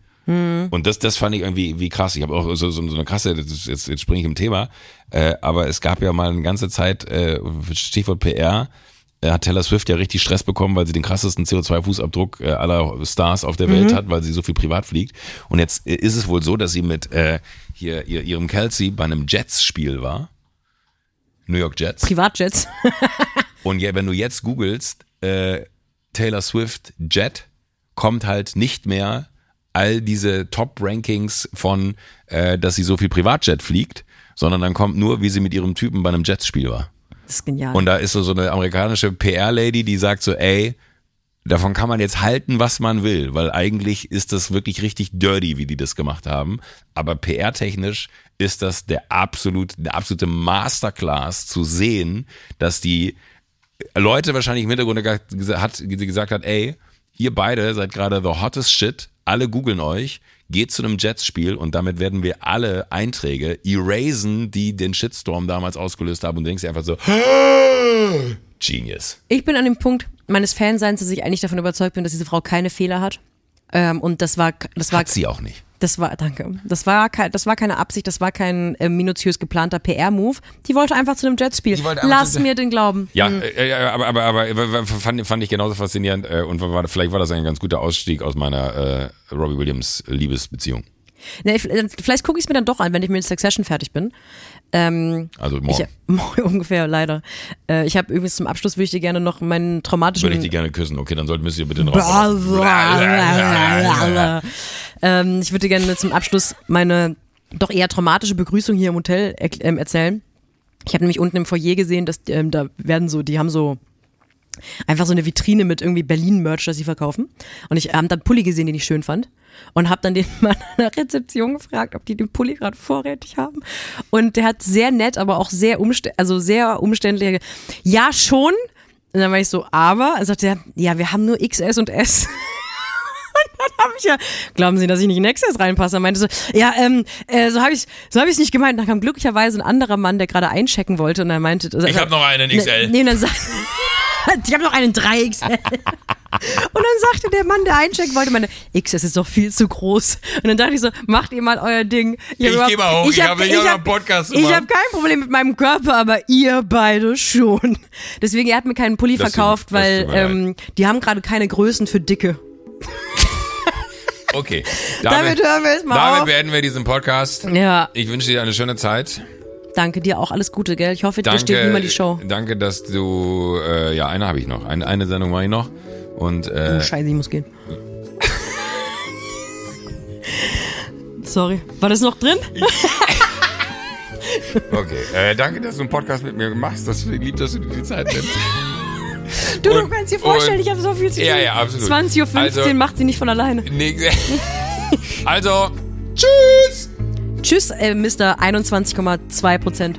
Und das, das fand ich irgendwie wie krass. Ich habe auch so, so, so eine krasse, ist, jetzt, jetzt springe ich im Thema, äh, aber es gab ja mal eine ganze Zeit, äh, Stichwort PR, äh, hat Taylor Swift ja richtig Stress bekommen, weil sie den krassesten CO2-Fußabdruck äh, aller Stars auf der Welt hat, weil sie so viel privat fliegt. Und jetzt äh, ist es wohl so, dass sie mit äh, hier ihr, ihrem Kelsey bei einem Jets-Spiel war. New York Jets. Privatjets. Und ja, wenn du jetzt googelst, äh, Taylor Swift Jet, kommt halt nicht mehr all diese Top-Rankings von, äh, dass sie so viel Privatjet fliegt, sondern dann kommt nur, wie sie mit ihrem Typen bei einem Jets-Spiel war. Das ist genial. Und da ist so, so eine amerikanische PR-Lady, die sagt so, ey, davon kann man jetzt halten, was man will, weil eigentlich ist das wirklich richtig dirty, wie die das gemacht haben. Aber PR-technisch ist das der absolut, der absolute Masterclass zu sehen, dass die Leute wahrscheinlich im Hintergrund hat, gesagt hat, ey, ihr beide seid gerade the hottest shit, alle googeln euch, geht zu einem Jets-Spiel und damit werden wir alle Einträge erasen, die den Shitstorm damals ausgelöst haben und denkst dir einfach so, Genius. Ich bin an dem Punkt meines Fanseins, dass ich eigentlich davon überzeugt bin, dass diese Frau keine Fehler hat. Ähm, und das war, das war, Hat sie auch nicht. das war, danke. Das war, kein, das war keine Absicht, das war kein äh, minutiös geplanter PR-Move. Die wollte einfach zu einem Jetspiel. Lass mir den Glauben. Ja, äh, äh, aber, aber, aber äh, fand, fand ich genauso faszinierend äh, und war, vielleicht war das ein ganz guter Ausstieg aus meiner äh, Robbie Williams Liebesbeziehung. Ne, äh, vielleicht gucke ich es mir dann doch an, wenn ich mit Succession fertig bin. Ähm, Also ich, morgen morgen ungefähr, leider. Äh, ich habe übrigens zum Abschluss, würde ich dir gerne noch meinen traumatischen... würde ich die gerne küssen. Okay, dann sollten wir sie bitte raus. ähm, ich würde dir gerne zum Abschluss meine doch eher traumatische Begrüßung hier im Hotel ähm, erzählen. Ich habe nämlich unten im Foyer gesehen, dass ähm, da werden so, die haben so einfach so eine Vitrine mit irgendwie Berlin-Merch, das sie verkaufen. Und ich habe dann einen Pulli gesehen, den ich schön fand. Und habe dann den Mann an der Rezeption gefragt, ob die den Pulli gerade vorrätig haben. Und der hat sehr nett, aber auch sehr umständlich, also sehr umständlich. Ja, schon. Und dann war ich so, aber, dann sagte er, ja, wir haben nur XS und S. Und dann habe ich ja, glauben Sie, dass ich nicht in XS reinpasse? Er meinte so, ja, ähm, äh, so habe ich so hab nicht gemeint. Dann kam glücklicherweise ein anderer Mann, der gerade einchecken wollte und er meinte, Ich habe noch einen XL. Nee, nee, dann sagt, ich habe noch einen 3XL. Und dann sagte der Mann, der einchecken wollte, meine, XS ist doch viel zu groß. Und dann dachte ich so, macht ihr mal euer Ding. Ich hab geh mal hoch, ich hab- ich hab hab- einen Podcast Ich habe kein Problem mit meinem Körper, aber ihr beide schon. Deswegen, er hat mir keinen Pulli Das verkauft, das weil ähm, die haben gerade keine Größen für Dicke. Okay. Damit hören wir jetzt mal Damit auf. beenden wir diesen Podcast. Ja, Ich wünsche dir eine schöne Zeit. danke dir auch alles Gute, gell? Ich hoffe, dir Danke, steht niemand die Show. danke, dass du, äh, ja, eine habe ich noch. Eine, eine Sendung mache ich noch. Und äh, Oh, Scheiße, ich muss gehen. Sorry. War das noch drin? okay. Äh, danke, dass du einen Podcast mit mir machst. Das lieb, dass du dir die Zeit nimmst. Du, du Und- kannst dir vorstellen, und- ich habe so viel zu tun. Ja, ja, absolut. 20.15 Uhr Also- macht sie nicht von alleine. Nee, also, tschüss! Tschüss, äh, Mr. 21,2 Prozent.